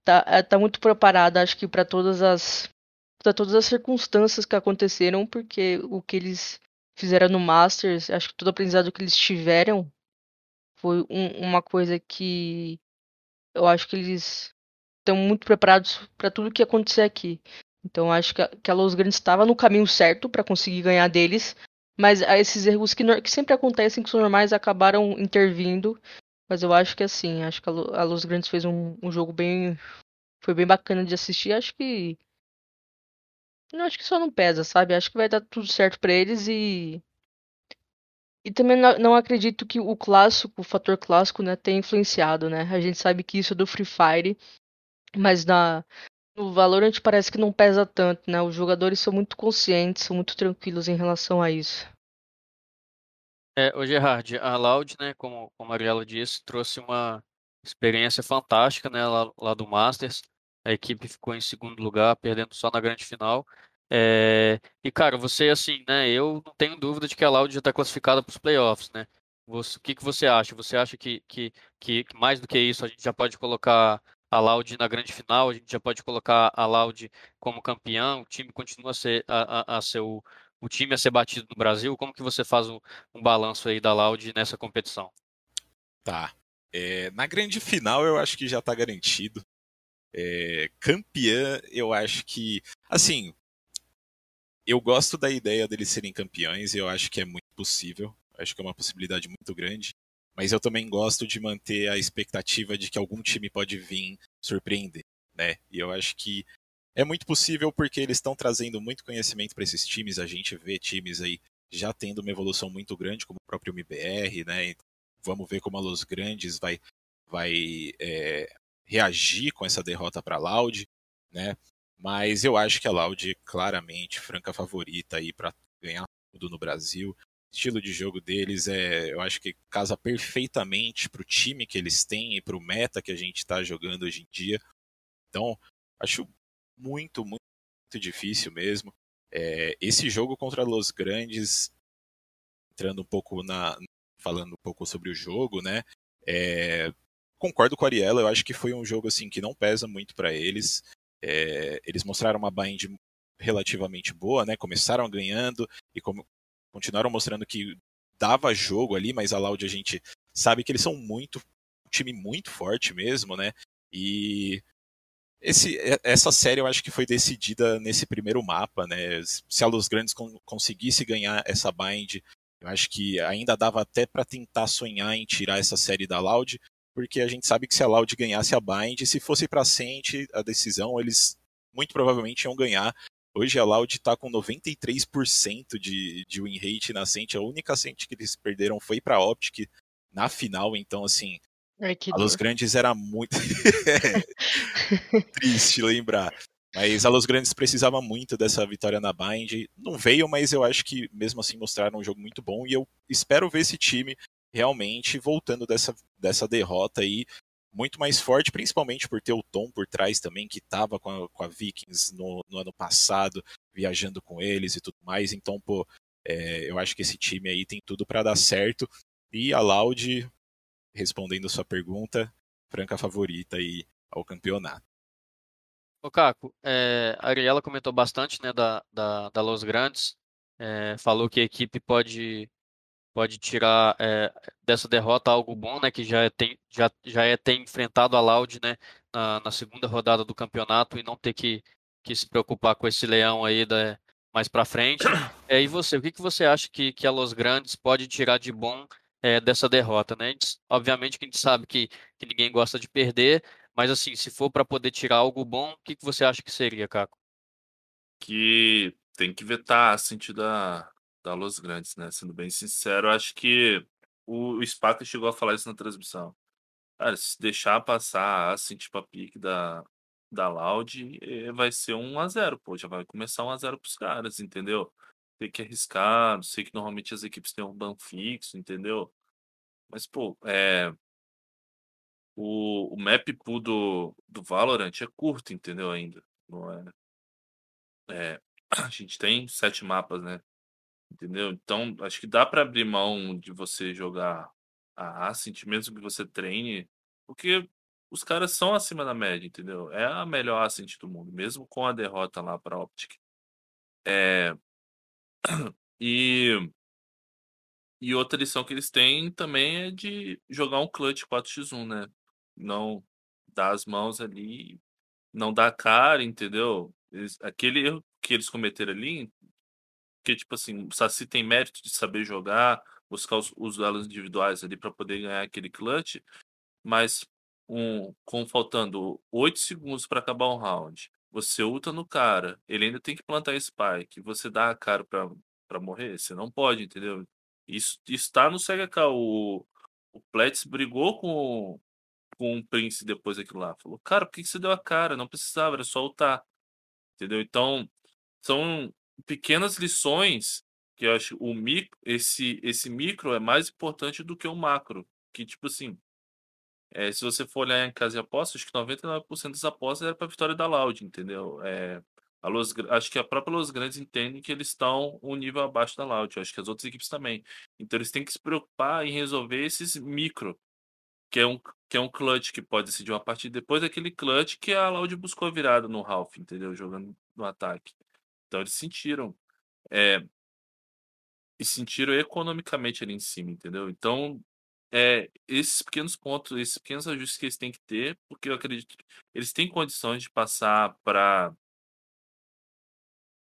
tá, tá muito preparada, acho que para todas as para todas as circunstâncias que aconteceram, porque o que eles fizeram no Masters, acho que todo o aprendizado que eles tiveram foi um, uma coisa que eu acho que eles estão muito preparados para tudo que acontecer aqui. Então acho que a, que a Los Grandes estava no caminho certo para conseguir ganhar deles, mas esses erros que, que, sempre acontecem, que são normais, acabaram intervindo. Mas eu acho que assim, acho que a, Los Grandes fez um, um jogo bem. Foi bem bacana de assistir. Acho que eu acho que só não pesa, sabe? Acho que vai dar tudo certo para eles e. E também não, não, acredito que o clássico, o fator clássico, né, tenha influenciado, né? A gente sabe que isso é do Free Fire, mas na, no Valorant parece que não pesa tanto, né? Os jogadores são muito conscientes, são muito tranquilos em relação a isso. É, o Gerard, a Loud, né, como, como a Mariela disse, trouxe uma experiência fantástica, né, lá, lá do Masters a equipe ficou em segundo lugar, perdendo só na grande final. É, e cara, você assim, né? Eu não tenho dúvida de que a Loud já está classificada para os playoffs, né? Você, o que, que você acha? Você acha que, que, que mais do que isso a gente já pode colocar a Laude na grande final, a gente já pode colocar a Laude como campeão, o time continua a ser, a, a, a ser o, o time a ser batido no Brasil? Como que você faz um, um balanço aí da Laude nessa competição? Tá. É, na grande final eu acho que já está garantido. É, campeã, eu acho que. Assim, eu gosto da ideia deles serem campeões, eu acho que é muito possível. Acho que é uma possibilidade muito grande. Mas eu também gosto de manter a expectativa de que algum time pode vir surpreender, né? E eu acho que é muito possível porque eles estão trazendo muito conhecimento para esses times. A gente vê times aí já tendo uma evolução muito grande, como o próprio MBR, né? Vamos ver como a Los Grandes vai, vai é, reagir com essa derrota para a Loud, né? Mas eu acho que a Loud claramente franca favorita aí para ganhar tudo no Brasil. O estilo de jogo deles é, eu acho que casa perfeitamente para o time que eles têm e para o meta que a gente está jogando hoje em dia. Então, acho muito, muito, muito difícil mesmo. É, esse jogo contra Los Grandes, entrando um pouco na. falando um pouco sobre o jogo, né? É, concordo com a Ariela, eu acho que foi um jogo assim que não pesa muito para eles. É, eles mostraram uma bind relativamente boa, né? Começaram ganhando e como, continuaram mostrando que dava jogo ali, mas a Loud a gente sabe que eles são muito um time muito forte mesmo, né? E esse, essa série eu acho que foi decidida nesse primeiro mapa, né? Se a Luz Grandes conseguisse ganhar essa bind, eu acho que ainda dava até para tentar sonhar em tirar essa série da Loud, porque a gente sabe que se a Loud ganhasse a bind, se fosse para Sente a decisão, eles muito provavelmente iam ganhar. Hoje a Loud está com 93% de, de win rate na Sente. A única Sente que eles perderam foi para Optic na final, então assim, Ai, a Los Grandes era muito. *laughs* Triste lembrar. Mas a Los Grandes precisava muito dessa vitória na Bind. Não veio, mas eu acho que mesmo assim mostraram um jogo muito bom. E eu espero ver esse time realmente voltando dessa, dessa derrota aí muito mais forte, principalmente por ter o Tom por trás também, que estava com, com a, Vikings no, no, ano passado, viajando com eles e tudo mais. Então, pô, é, eu acho que esse time aí tem tudo para dar certo. E a Loud respondendo sua pergunta, franca favorita aí ao campeonato. O Caco, é, a Ariela comentou bastante né, da, da, da Los Grandes, é, falou que a equipe pode, pode tirar é, dessa derrota algo bom, né, que já é, tem, já, já é ter enfrentado a Loud né, na, na segunda rodada do campeonato e não ter que, que se preocupar com esse leão aí da, mais para frente. *coughs* É, e você, o que, que você acha que, que a Los Grandes pode tirar de bom é, dessa derrota, né? Gente, obviamente que a gente sabe que, que ninguém gosta de perder, mas assim, se for para poder tirar algo bom, o que, que você acha que seria, Caco? Que tem que vetar a sentido da, da Los Grandes, né? Sendo bem sincero, acho que o, o Spaca chegou a falar isso na transmissão. Cara, se deixar passar a sentir pra pique da, da Loud, eh, vai ser um a 0 pô. Já vai começar um a 0 pros caras, entendeu? Tem que arriscar. Sei que normalmente as equipes têm um ban fixo, entendeu? Mas, pô, é. O, o map pool do, do Valorant é curto, entendeu? Ainda. Não é. É, *clears throat* a gente tem sete mapas, né? Entendeu? Então, acho que dá para abrir mão de você jogar a Ascent, mesmo que você treine, porque os caras são acima da média, entendeu? É a melhor Ascent do mundo, mesmo com a derrota lá para Optic. É, *clears throat* e, e outra lição que eles têm também é de jogar um clutch 4x1, né? Não dar as mãos ali, não dar a cara, entendeu? Eles, aquele erro que eles cometeram ali, que tipo assim, o Saci tem mérito de saber jogar, buscar os, os duelos individuais ali para poder ganhar aquele clutch, mas um, com faltando 8 segundos para acabar um round, você ulta no cara, ele ainda tem que plantar spike, você dá a cara pra, pra morrer, você não pode, entendeu? Isso, isso tá no SEGAK. O, o Pletz brigou com, com o Prince depois daquilo lá. Falou, cara, por que, que você deu a cara? Não precisava, era só ultar. Entendeu? Então, são pequenas lições que eu acho o micro, esse, esse micro é mais importante do que o macro. Que, tipo assim, é, se você for olhar em casa de apostas, acho que 99% das apostas era para a vitória da Loud, entendeu? É, A Los, acho que a própria Los Grandes entende que eles estão um nível abaixo da Loud. Acho que as outras equipes também. Então eles têm que se preocupar em resolver esses micro, que é um, que é um clutch que pode decidir uma partida. Depois daquele clutch que a Loud buscou virada no Ralph, entendeu? Jogando no ataque. Então eles sentiram. É, e sentiram economicamente ali em cima, entendeu? Então, é, esses pequenos pontos, esses pequenos ajustes que eles têm que ter, porque eu acredito que eles têm condições de passar para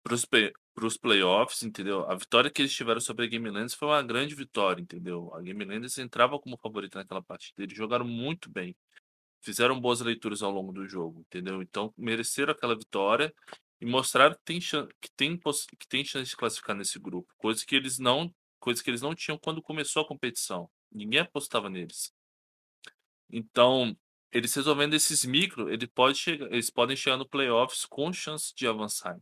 para os playoffs, entendeu? A vitória que eles tiveram sobre a Game Lands foi uma grande vitória, entendeu? A Game Lands entrava como favorita naquela partida, eles jogaram muito bem, fizeram boas leituras ao longo do jogo, entendeu? Então mereceram aquela vitória e mostraram que tem chance, que tem, que tem chance de classificar nesse grupo, coisa que eles não, coisa que eles não tinham quando começou a competição. Ninguém apostava neles. Então, eles resolvendo esses micro, ele pode chegar, eles podem chegar no playoffs com chance de avançar.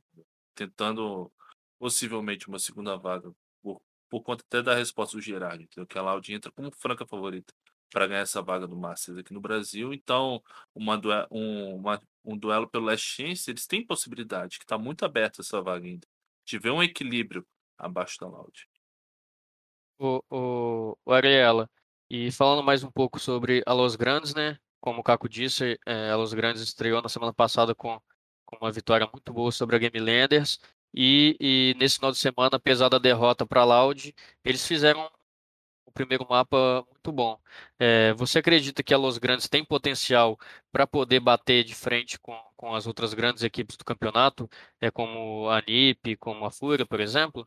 Tentando possivelmente uma segunda vaga, por, por conta até da resposta do Gerard, entendeu? que a Laude entra como franca favorita para ganhar essa vaga do Masters aqui no Brasil. Então, uma um, uma, um duelo pelo Last Chance, eles têm possibilidade, que está muito aberta essa vaga ainda, de ver um equilíbrio abaixo da Laude. O, o, o Ariela, e falando mais um pouco sobre a Los Grandes, né? Como o Caco disse, é, a Los Grandes estreou na semana passada com com uma vitória muito boa sobre a Game Landers. E, e nesse final de semana, apesar da derrota para a Loud, eles fizeram o primeiro mapa muito bom. É, você acredita que a Los Grandes tem potencial para poder bater de frente com, com as outras grandes equipes do campeonato, é, como a NiP, como a Fúria, por exemplo?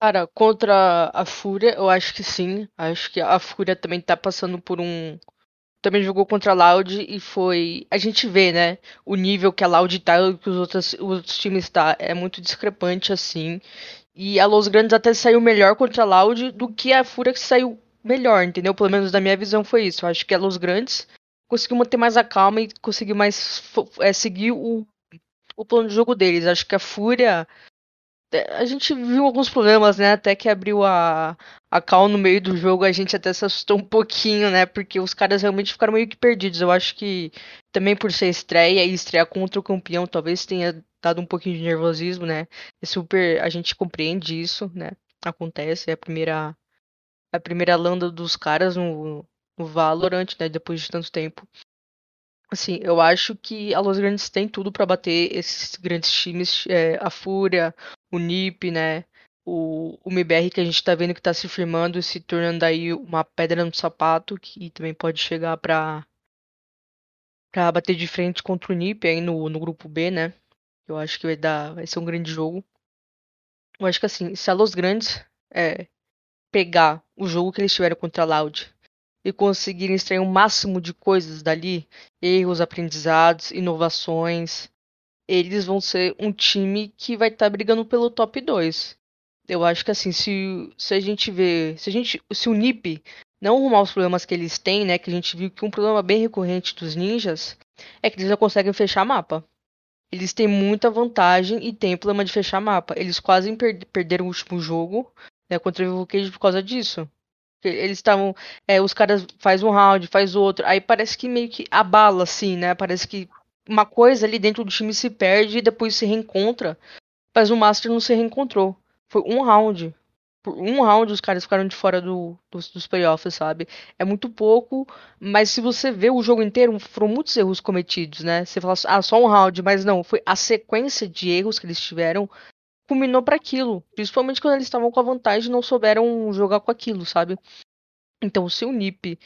Cara, contra a Fúria, eu acho que sim. Acho que a Fúria também tá passando por um, também jogou contra a Loud e foi. A gente vê, né? O nível que a Loud tá e que os outros, os outros times tá. É muito discrepante, assim. E a Los Grandes até saiu melhor contra a Loud do que a Fúria que saiu melhor, entendeu? Pelo menos da minha visão foi isso. Eu acho que a Los Grandes conseguiu manter mais a calma e conseguiu mais é, seguir o, o plano de jogo deles. Acho que a Fúria a gente viu alguns problemas, né? Até que abriu a, a cal no meio do jogo, a gente até se assustou um pouquinho, né? Porque os caras realmente ficaram meio que perdidos. Eu acho que também por ser estreia e estrear contra o campeão, talvez tenha dado um pouquinho de nervosismo, né? É super, a gente compreende isso, né? Acontece, é a primeira a primeira landa dos caras no, no Valorant, né? Depois de tanto tempo. Assim, eu acho que a Los Grandes tem tudo para bater esses grandes times, é, a Fúria, o NiP, né? O, o MBR que a gente tá vendo que tá se firmando e se tornando aí uma pedra no sapato, que também pode chegar pra, pra bater de frente contra o NiP aí no, no grupo B, né? Eu acho que vai dar. Vai ser um grande jogo. Eu acho que assim, se a Los Grandes é, pegar o jogo que eles tiveram contra a Loud e conseguirem extrair o máximo de coisas dali, erros, aprendizados, inovações, eles vão ser um time que vai estar tá brigando pelo top 2. Eu acho que assim, se, se a gente vê, se a gente, se o NiP não arrumar os problemas que eles têm, né, que a gente viu que um problema bem recorrente dos ninjas é que eles não conseguem fechar mapa. Eles têm muita vantagem e tem problema de fechar mapa. Eles quase per perderam o último jogo né, contra o Cage por causa disso. Eles estavam. É, os caras faz um round, faz outro. Aí parece que meio que abala, assim, né? Parece que uma coisa ali dentro do time se perde e depois se reencontra. Mas o Master não se reencontrou. Foi um round. Por um round os caras ficaram de fora do, dos, dos playoffs, sabe? É muito pouco, mas se você vê o jogo inteiro, foram muitos erros cometidos, né? Você fala, ah, só um round, mas não, foi a sequência de erros que eles tiveram culminou para aquilo. Principalmente quando eles estavam com a vantagem e não souberam jogar com aquilo, sabe? Então, se o NiP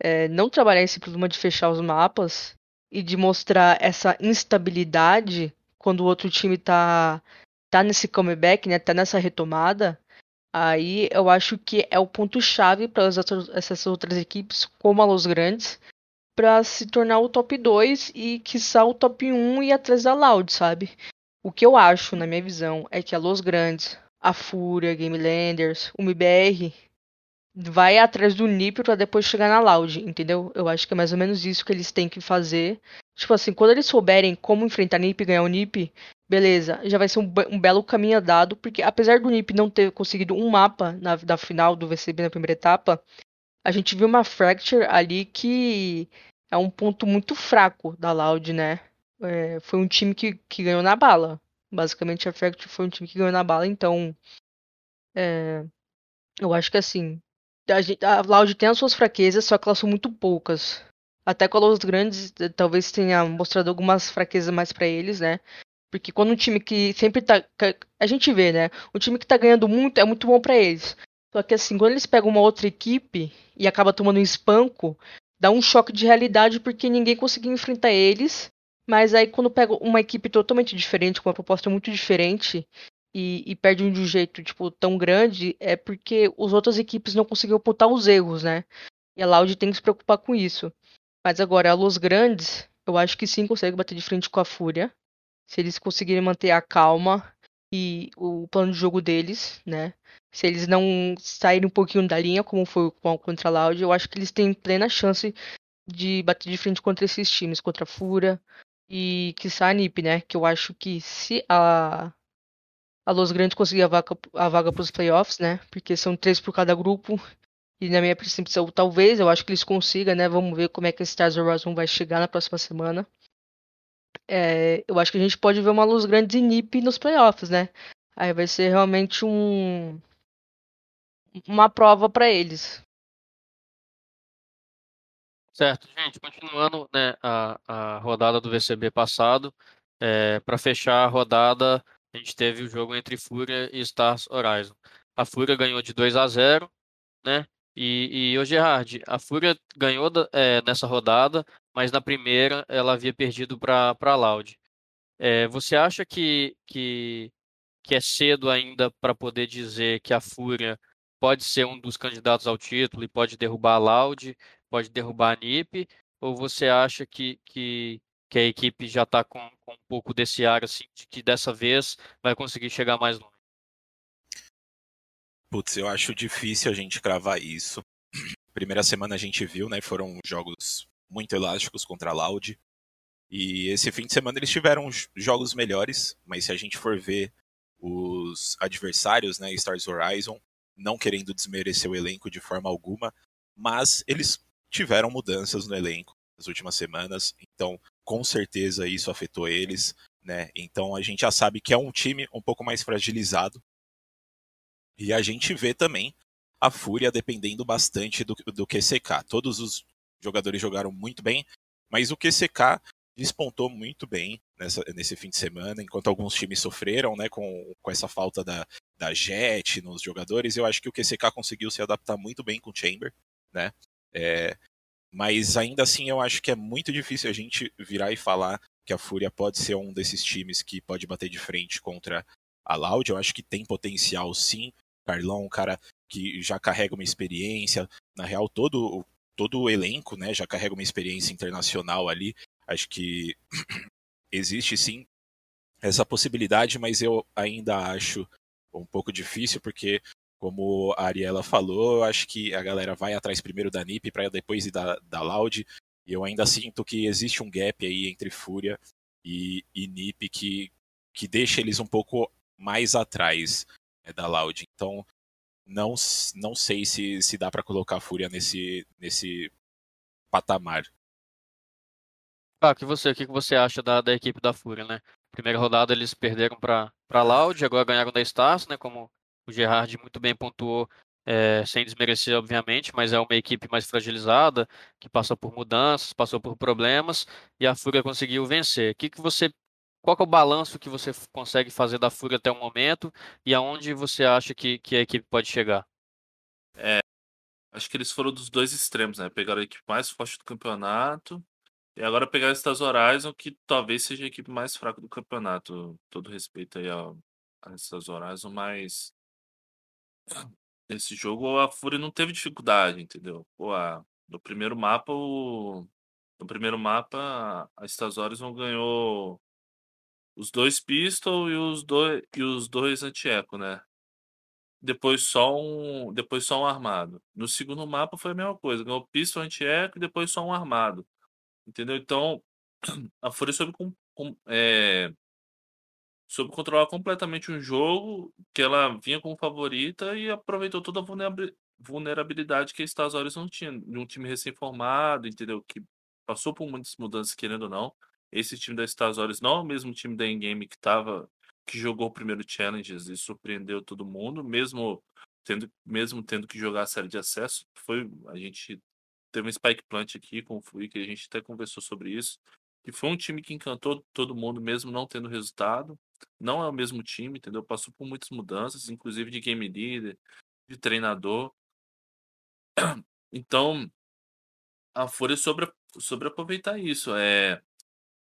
é, não trabalhar esse problema de fechar os mapas e de mostrar essa instabilidade quando o outro time tá, tá nesse comeback, né? Tá nessa retomada, aí eu acho que é o ponto-chave para essas outras equipes, como a Los Grandes, para se tornar o top 2 e quiçá o top 1 e atrás da Loud, sabe? O que eu acho, na minha visão, é que a Los Grandes, a Fúria, Game Landers, o MBR vai atrás do NiP para depois chegar na Loud, entendeu? Eu acho que é mais ou menos isso que eles têm que fazer. Tipo assim, quando eles souberem como enfrentar NiP e ganhar o NiP, beleza, já vai ser um, um, belo caminho andado, porque apesar do NiP não ter conseguido um mapa na, na final do VCB na primeira etapa, a gente viu uma Fracture ali que é um ponto muito fraco da Loud, né? é, foi um time que, que ganhou na bala. Basicamente, a Fact foi um time que ganhou na bala, então. É, eu acho que assim. A, a Loud tem as suas fraquezas, só que elas são muito poucas. Até com os grandes, talvez tenha mostrado algumas fraquezas mais para eles, né? Porque quando um time que sempre tá. A gente vê, né? Um time que tá ganhando muito é muito bom para eles. Só que assim, quando eles pegam uma outra equipe e acaba tomando um espanco, dá um choque de realidade porque ninguém conseguiu enfrentar eles. Mas aí quando pega uma equipe totalmente diferente, com uma proposta muito diferente, e, e perde de um jeito, tipo, tão grande, é porque as outras equipes não conseguiram apontar os erros, né? E a Loud tem que se preocupar com isso. Mas agora, a Los Grandes, eu acho que sim consegue bater de frente com a Fúria. Se eles conseguirem manter a calma e o plano de jogo deles, né? Se eles não saírem um pouquinho da linha, como foi contra a Loud, eu acho que eles têm plena chance de bater de frente contra esses times, contra a Fúria e que a NiP, né? Que eu acho que se a, a Los Grandes conseguir a vaga, a vaga para os playoffs, né? Porque são três por cada grupo. E na minha percepção, talvez, eu acho que eles consigam, né? Vamos ver como é que esse Stars Horizon vai chegar na próxima semana. É, eu acho que a gente pode ver uma Luz Grandes e NiP nos playoffs, né? Aí vai ser realmente um uma prova para eles. Certo, gente, continuando né, a, a rodada do VCB passado, é, para fechar a rodada, a gente teve o jogo entre Fúria e Stars Horizon. A Fúria ganhou de 2 a 0, né? E, e o Gerard, a Fúria ganhou é, nessa rodada, mas na primeira ela havia perdido para a Loud. É, você acha que, que, que é cedo ainda para poder dizer que a Fúria pode ser um dos candidatos ao título e pode derrubar a Loud, pode derrubar a NiP? Ou você acha que, que, que a equipe já está com, com, um pouco desse ar, assim, de que dessa vez vai conseguir chegar mais longe? Putz, eu acho difícil a gente cravar isso. Primeira semana a gente viu, né? Foram jogos muito elásticos contra a Loud. E esse fim de semana eles tiveram jogos melhores, mas se a gente for ver os adversários, né, Stars Horizon, não querendo desmerecer o elenco de forma alguma, mas eles tiveram mudanças no elenco nas últimas semanas, então com certeza isso afetou eles, né? Então a gente já sabe que é um time um pouco mais fragilizado. E a gente vê também a Fúria dependendo bastante do, do QCK. Todos os jogadores jogaram muito bem, mas o QCK despontou muito bem nessa, nesse fim de semana, enquanto alguns times sofreram né, com, com essa falta da, da Jet nos jogadores. Eu acho que o QCK conseguiu se adaptar muito bem com o Chamber, né? É, mas ainda assim eu acho que é muito difícil a gente virar e falar que a Fúria pode ser um desses times que pode bater de frente contra a Loud. Eu acho que tem potencial sim. Carlão, um cara que já carrega uma experiência. Na real, todo, todo o elenco né, já carrega uma experiência internacional ali. Acho que *clears throat* existe sim essa possibilidade, mas eu ainda acho um pouco difícil, porque como a Ariela falou, eu acho que a galera vai atrás primeiro da NiP para depois ir da, da Loud. E eu ainda sinto que existe um gap aí entre Fúria e, e NiP que, que deixa eles um pouco mais atrás né, da Loud. Então, não, não sei se, se dá para colocar a Fúria nesse, nesse patamar. Ah, que você, o que você acha da, da equipe da Fúria, né? Primeira rodada eles perderam para Loud, agora ganharam da Stars, né? Como o Gerard muito bem pontuou, é, sem desmerecer, obviamente, mas é uma equipe mais fragilizada, que passou por mudanças, passou por problemas, e a Fúria conseguiu vencer. Que que você, qual é o balanço que você consegue fazer da Fúria até o momento, e aonde você acha que, que a equipe pode chegar? É, acho que eles foram dos dois extremos, né? Pegaram a equipe mais forte do campeonato, e agora pegaram Stars Horizon, que talvez seja a equipe mais fraca do campeonato. Todo respeito aí a, a Stars Horizon, mas Nesse jogo a Fúria não teve dificuldade, entendeu? Pô, a, no primeiro mapa, o, no primeiro mapa, a Stars Horizon ganhou os dois pistol e os dois, e os dois anti-eco, né? Depois só um, depois só um armado. No segundo mapa foi a mesma coisa, ganhou pistol, anti-eco e depois só um armado. Entendeu? Então, *clears throat* a Fúria soube com, com, é, soube controlar completamente um jogo que ela vinha como favorita e aproveitou toda a vulnerabilidade que a Stars Horizon tinha. De um time recém-formado, entendeu? Que passou por muitas mudanças, querendo ou não. Esse time da Stars Warriors não é o mesmo time da Endgame que tava que jogou o primeiro Challenges e surpreendeu todo mundo, mesmo tendo mesmo tendo que jogar a série de acesso. Foi a gente teve um Spike Plant aqui com o Fui que a gente até conversou sobre isso. E foi um time que encantou todo mundo mesmo não tendo resultado. Não é o mesmo time, entendeu? Passou por muitas mudanças, inclusive de game leader, de treinador. Então, a Fúria sobre, sobre aproveitar isso. É,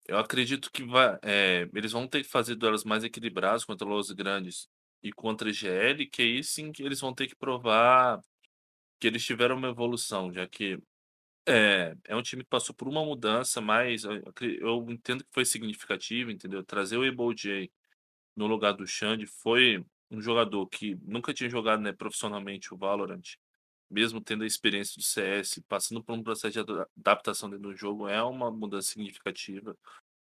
eu acredito que vai, é, eles vão ter que fazer duelos mais equilibrados contra os grandes e contra GL, que aí sim que eles vão ter que provar que eles tiveram uma evolução, já que é, é um time que passou por uma mudança, mas eu, eu entendo que foi significativo, entendeu? Trazer o Ebo J no lugar do Xande foi um jogador que nunca tinha jogado né, profissionalmente o Valorant mesmo tendo a experiência do CS, passando por um processo de adaptação dentro do jogo, é uma mudança significativa.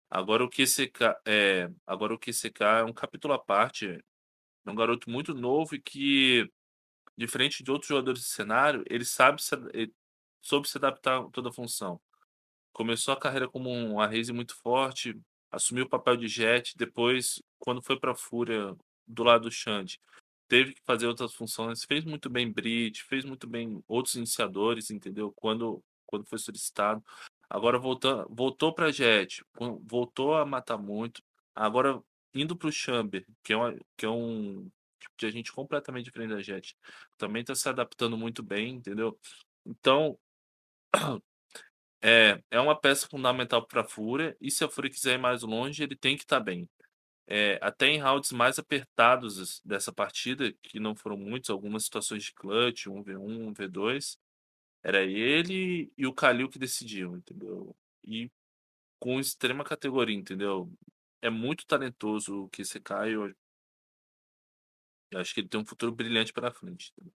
Agora o QCK é, agora o QCK é um capítulo à parte, é um garoto muito novo e que diferente de outros jogadores de cenário, ele sabe se, ele soube se adaptar a toda a função. Começou a carreira como um Arraze muito forte, assumiu o papel de Jet, depois quando foi para a Fúria do lado do Xande, teve que fazer outras funções, fez muito bem Bridge, fez muito bem outros iniciadores, entendeu? Quando, quando foi solicitado. Agora voltou, voltou para Jet, voltou a matar muito. Agora indo para o Chamber, que é, uma, que é um tipo de agente completamente diferente da Jet, também está se adaptando muito bem, entendeu? Então, *clears throat* é, é uma peça fundamental para a Fúria, e se a Fúria quiser ir mais longe, ele tem que estar tá bem. É, até em rounds mais apertados dessa partida, que não foram muitos, algumas situações de clutch, 1v1, 1v2, era ele e o Kalil que decidiam, entendeu? E com extrema categoria, entendeu? É muito talentoso o que esse Caio. Eu acho que ele tem um futuro brilhante para frente. Entendeu?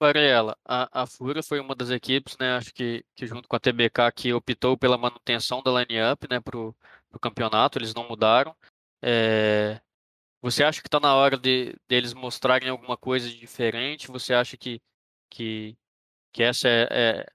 Varela, a, a Fúria foi uma das equipes, né, acho que, que junto com a TBK, que optou pela manutenção da line-up, né, pro, pro campeonato, eles não mudaram. É, você acha que está na hora de deles mostrarem alguma coisa diferente? Você acha que, que, que essa é, é,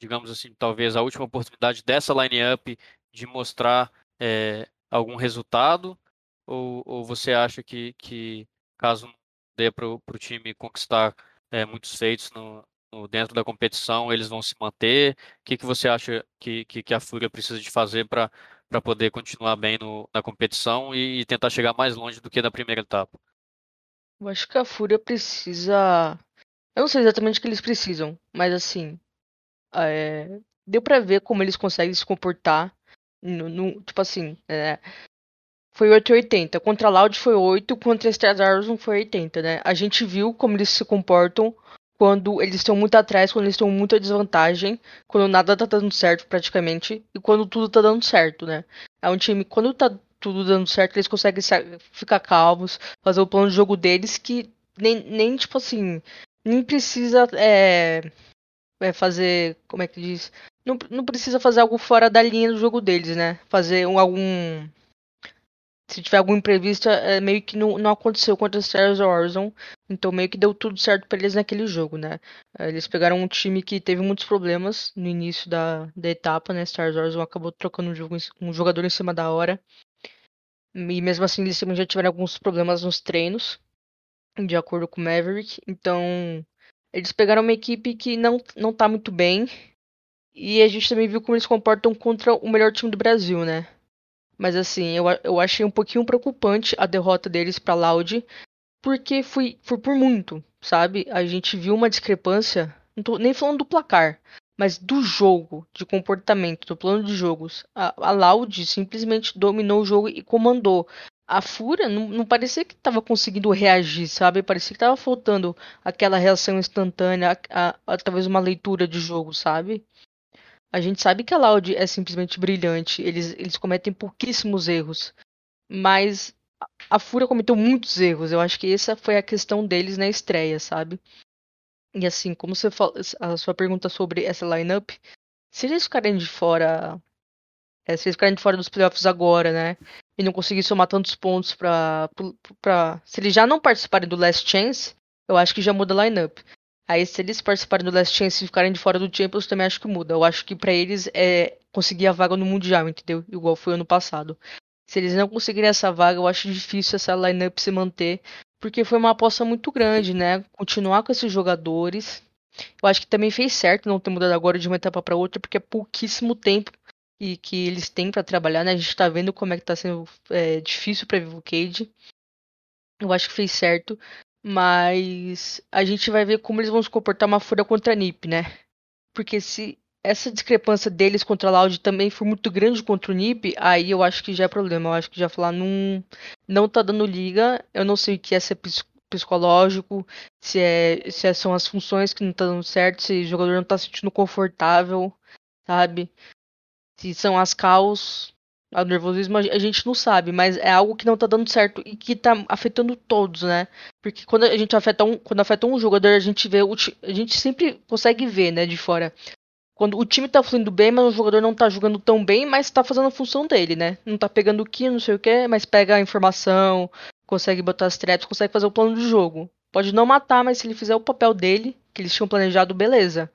digamos assim, talvez a última oportunidade dessa line-up de mostrar é, algum resultado? Ou, ou você acha que, que caso não dê para o time conquistar é, muitos feitos no, no, dentro da competição, eles vão se manter? O que, que você acha que, que, que a Fúria precisa de fazer para para poder continuar bem no, na competição e, e, tentar chegar mais longe do que na primeira etapa. Eu acho que a Fúria precisa. Eu não sei exatamente o que eles precisam, mas assim. É... Deu para ver como eles conseguem se comportar. No, no... tipo assim. É... Foi 880. Contra a Loud foi 8, contra a Star Wars não foi 80, né? A gente viu como eles se comportam quando eles estão muito atrás, quando eles estão muito à desvantagem, quando nada tá dando certo praticamente, e quando tudo tá dando certo, né? É um time, quando tá tudo dando certo, eles conseguem ficar calmos, fazer o plano de jogo deles, que nem, nem tipo assim, nem precisa é, é fazer, como é que diz? Não, não precisa fazer algo fora da linha do jogo deles, né? Fazer um, algum se tiver algum imprevisto, é, meio que não, não aconteceu contra Stars Horizon. Então meio que deu tudo certo para eles naquele jogo, né? É, eles pegaram um time que teve muitos problemas no início da, da etapa, né? Stars Horizon acabou trocando um, jogo, um jogador em cima da hora. E mesmo assim eles já tiveram alguns problemas nos treinos, de acordo com o Maverick. Então eles pegaram uma equipe que não, não tá muito bem. E a gente também viu como eles comportam contra o melhor time do Brasil, né? Mas assim, eu, eu achei um pouquinho preocupante a derrota deles para Loud, porque foi, foi por muito, sabe? A gente viu uma discrepância, não tô nem falando do placar, mas do jogo, de comportamento, do plano de jogos. A, a Loud simplesmente dominou o jogo e comandou. A Fúria não, não parecia que estava conseguindo reagir, sabe? Parecia que estava faltando aquela reação instantânea, a, a, talvez uma leitura de jogo, sabe? A gente sabe que a Loud é simplesmente brilhante, eles, eles cometem pouquíssimos erros, mas a Fúria cometeu muitos erros. Eu acho que essa foi a questão deles na estreia, sabe? E assim, como você a sua pergunta sobre essa lineup, se eles ficarem de fora, é, se eles ficarem de fora dos playoffs agora, né, e não conseguir somar tantos pontos pra, se eles já não participarem do Last Chance, eu acho que já muda a lineup. Aí, se eles participarem do Last Chance e ficarem de fora do Champions, também acho que muda. Eu acho que para eles é, conseguir a vaga no Mundial, entendeu? Igual foi ano passado. Se eles não conseguirem essa vaga, eu acho difícil essa lineup se manter, porque foi uma aposta muito grande, né? Continuar com esses jogadores. Eu acho que também fez certo não ter mudado agora de uma etapa para outra, porque é pouquíssimo tempo e que eles têm para trabalhar, né? A gente tá vendo como é que tá sendo é, difícil para Vivo Cage. Eu acho que fez certo, mas a gente vai ver como eles vão se comportar uma fúria contra a NiP, né? Porque se essa discrepância deles contra a Loud também for muito grande contra o NiP, aí eu acho que já é problema. Eu acho que já falar não, não tá dando liga. Eu não sei o que é ser psicológico, se, é, se é, são as funções que não estão dando certo, se o jogador não tá se sentindo confortável, sabe? Se são as caos, o nervosismo, a gente não sabe, mas é algo que não tá dando certo e que tá afetando todos, né? Porque quando a gente afeta um, quando afeta um jogador, a gente vê, a gente sempre consegue ver, né, de fora quando o time tá fluindo bem, mas o jogador não tá jogando tão bem, mas tá fazendo a função dele, né? Não tá pegando o que, não sei o que, mas pega a informação, consegue botar as traps, consegue fazer o plano do jogo. Pode não matar, mas se ele fizer o papel dele, que eles tinham planejado, beleza.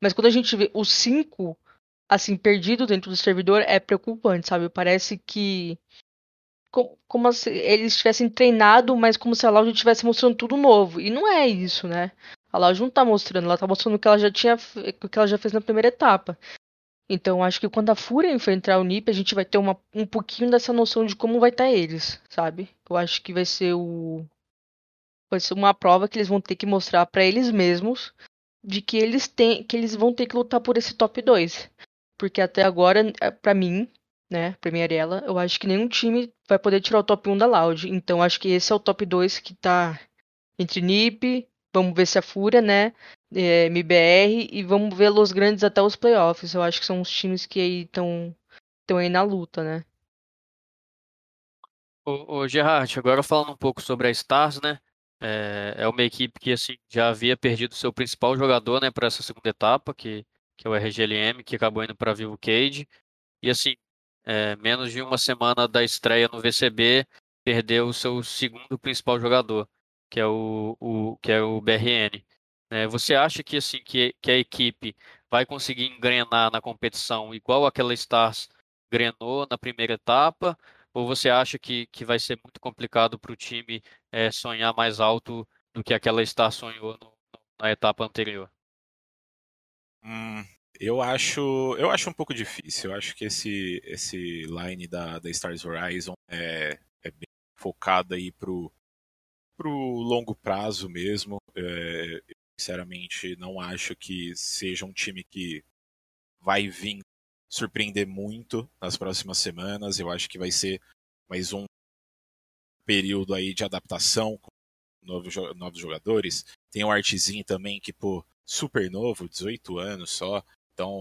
Mas quando a gente vê os cinco, assim, perdidos dentro do servidor, é preocupante, sabe? Parece que. Como, se eles tivessem treinado, mas como se a Loud estivesse mostrando tudo novo. E não é isso, né? A Loud não tá mostrando, ela tá mostrando o que ela já tinha, o que ela já fez na primeira etapa. Então acho que quando a Fúria enfrentar o Nip, a gente vai ter uma, um pouquinho dessa noção de como vai estar tá eles, sabe? Eu acho que vai ser o vai ser uma prova que eles vão ter que mostrar para eles mesmos de que eles têm que eles vão ter que lutar por esse top 2. Porque até agora, é, para mim, né, pra mim Ariela, eu acho que nenhum time vai poder tirar o top 1 da Loud. Então acho que esse é o top 2 que tá entre Nip, Vamos ver se a Fúria, né? É, MBR e vamos ver Los Grandes até os playoffs. Eu acho que são os times que aí estão aí na luta, né? Ô, ô Gerard, agora falando um pouco sobre a Stars, né? É, é uma equipe que assim já havia perdido seu principal jogador, né, para essa segunda etapa, que, que é o RGLM, que acabou indo para Vivo Cage. E assim, é, menos de uma semana da estreia no VCB, perdeu o seu segundo principal jogador que é o, o, que é o BRN. É, você acha que assim que, que a equipe vai conseguir engrenar na competição igual aquela Stars engrenou na primeira etapa? Ou você acha que, que vai ser muito complicado para o time é, sonhar mais alto do que aquela Star sonhou no, na etapa anterior? Hum, eu acho eu acho um pouco difícil. Eu acho que esse esse line da, da Stars Horizon é, é bem focado aí pro para o longo prazo mesmo. É, sinceramente, não acho que seja um time que vai vir surpreender muito nas próximas semanas. Eu acho que vai ser mais um período aí de adaptação com novos, novos jogadores. Tem o Artezinho também, que, pô, super novo, 18 anos só. Então,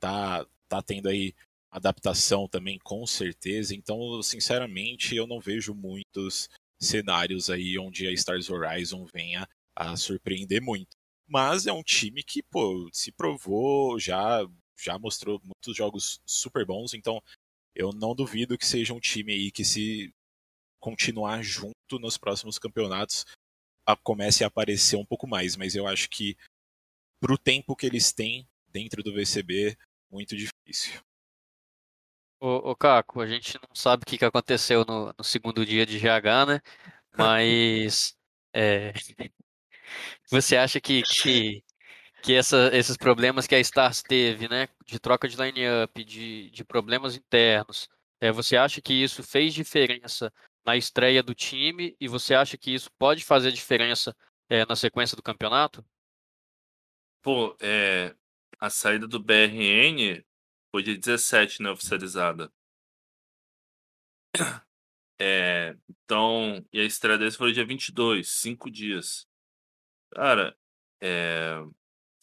tá, tá tendo aí adaptação também, com certeza. Então, sinceramente, eu não vejo muitos cenários aí onde a Stars Horizon venha a surpreender muito. Mas é um time que, pô, se provou, já, já mostrou muitos jogos super bons, então eu não duvido que seja um time aí que se continuar junto nos próximos campeonatos a, comece a aparecer um pouco mais, mas eu acho que pro tempo que eles têm dentro do VCB, muito difícil. Ô, ô Caco, a gente não sabe o que, que aconteceu no, no segundo dia de GH, né? Mas *laughs* é, você acha que, que, que essa, esses problemas que a Stars teve, né? De troca de line-up, de, de problemas internos, é, você acha que isso fez diferença na estreia do time e você acha que isso pode fazer diferença é, na sequência do campeonato? Pô, é, a saída do BRN foi dia 17, né, oficializada. É, então, e a estreia desse foi dia 22, cinco dias. Cara, é,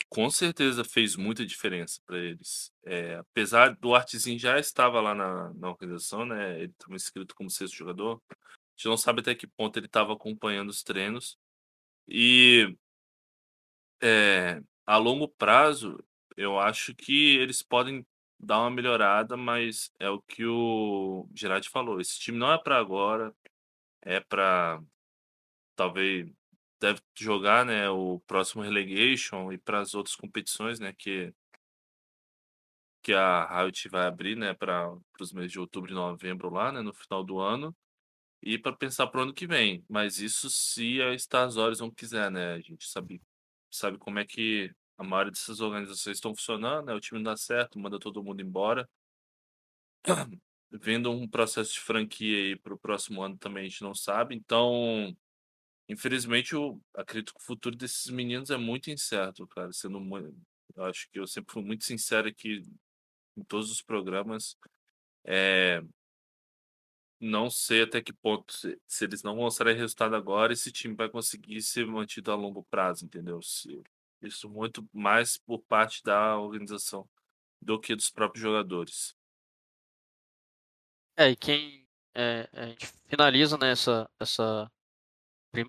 com certeza fez muita diferença para eles. É, apesar do Artezinho já estava lá na, na organização, né? Ele estava inscrito como sexto jogador. A gente não sabe até que ponto ele estava acompanhando os treinos. E é, a longo prazo, eu acho que eles podem dar uma melhorada, mas é o que o Gerard falou. Esse time não é para agora, é para talvez deve jogar, né, o próximo relegation e para as outras competições, né, que que a Riot vai abrir, né, para os meses de outubro e novembro lá, né, no final do ano, e para pensar para o ano que vem. Mas isso se a Stars Horizon quiser, né? A gente sabe, sabe como é que a maioria dessas organizações estão funcionando, né? O time não dá certo, manda todo mundo embora. *clears throat* Vendo um processo de franquia aí para o próximo ano também a gente não sabe. Então, infelizmente, eu acredito que o futuro desses meninos é muito incerto, cara. Sendo muito, eu acho que eu sempre fui muito sincero aqui em todos os programas. É, não sei até que ponto, se, se eles não mostrarem resultado agora, esse time vai conseguir ser mantido a longo prazo, entendeu? Se, isso muito mais por parte da organização do que dos próprios jogadores. É, e quem é, a gente finaliza né, essa, essa,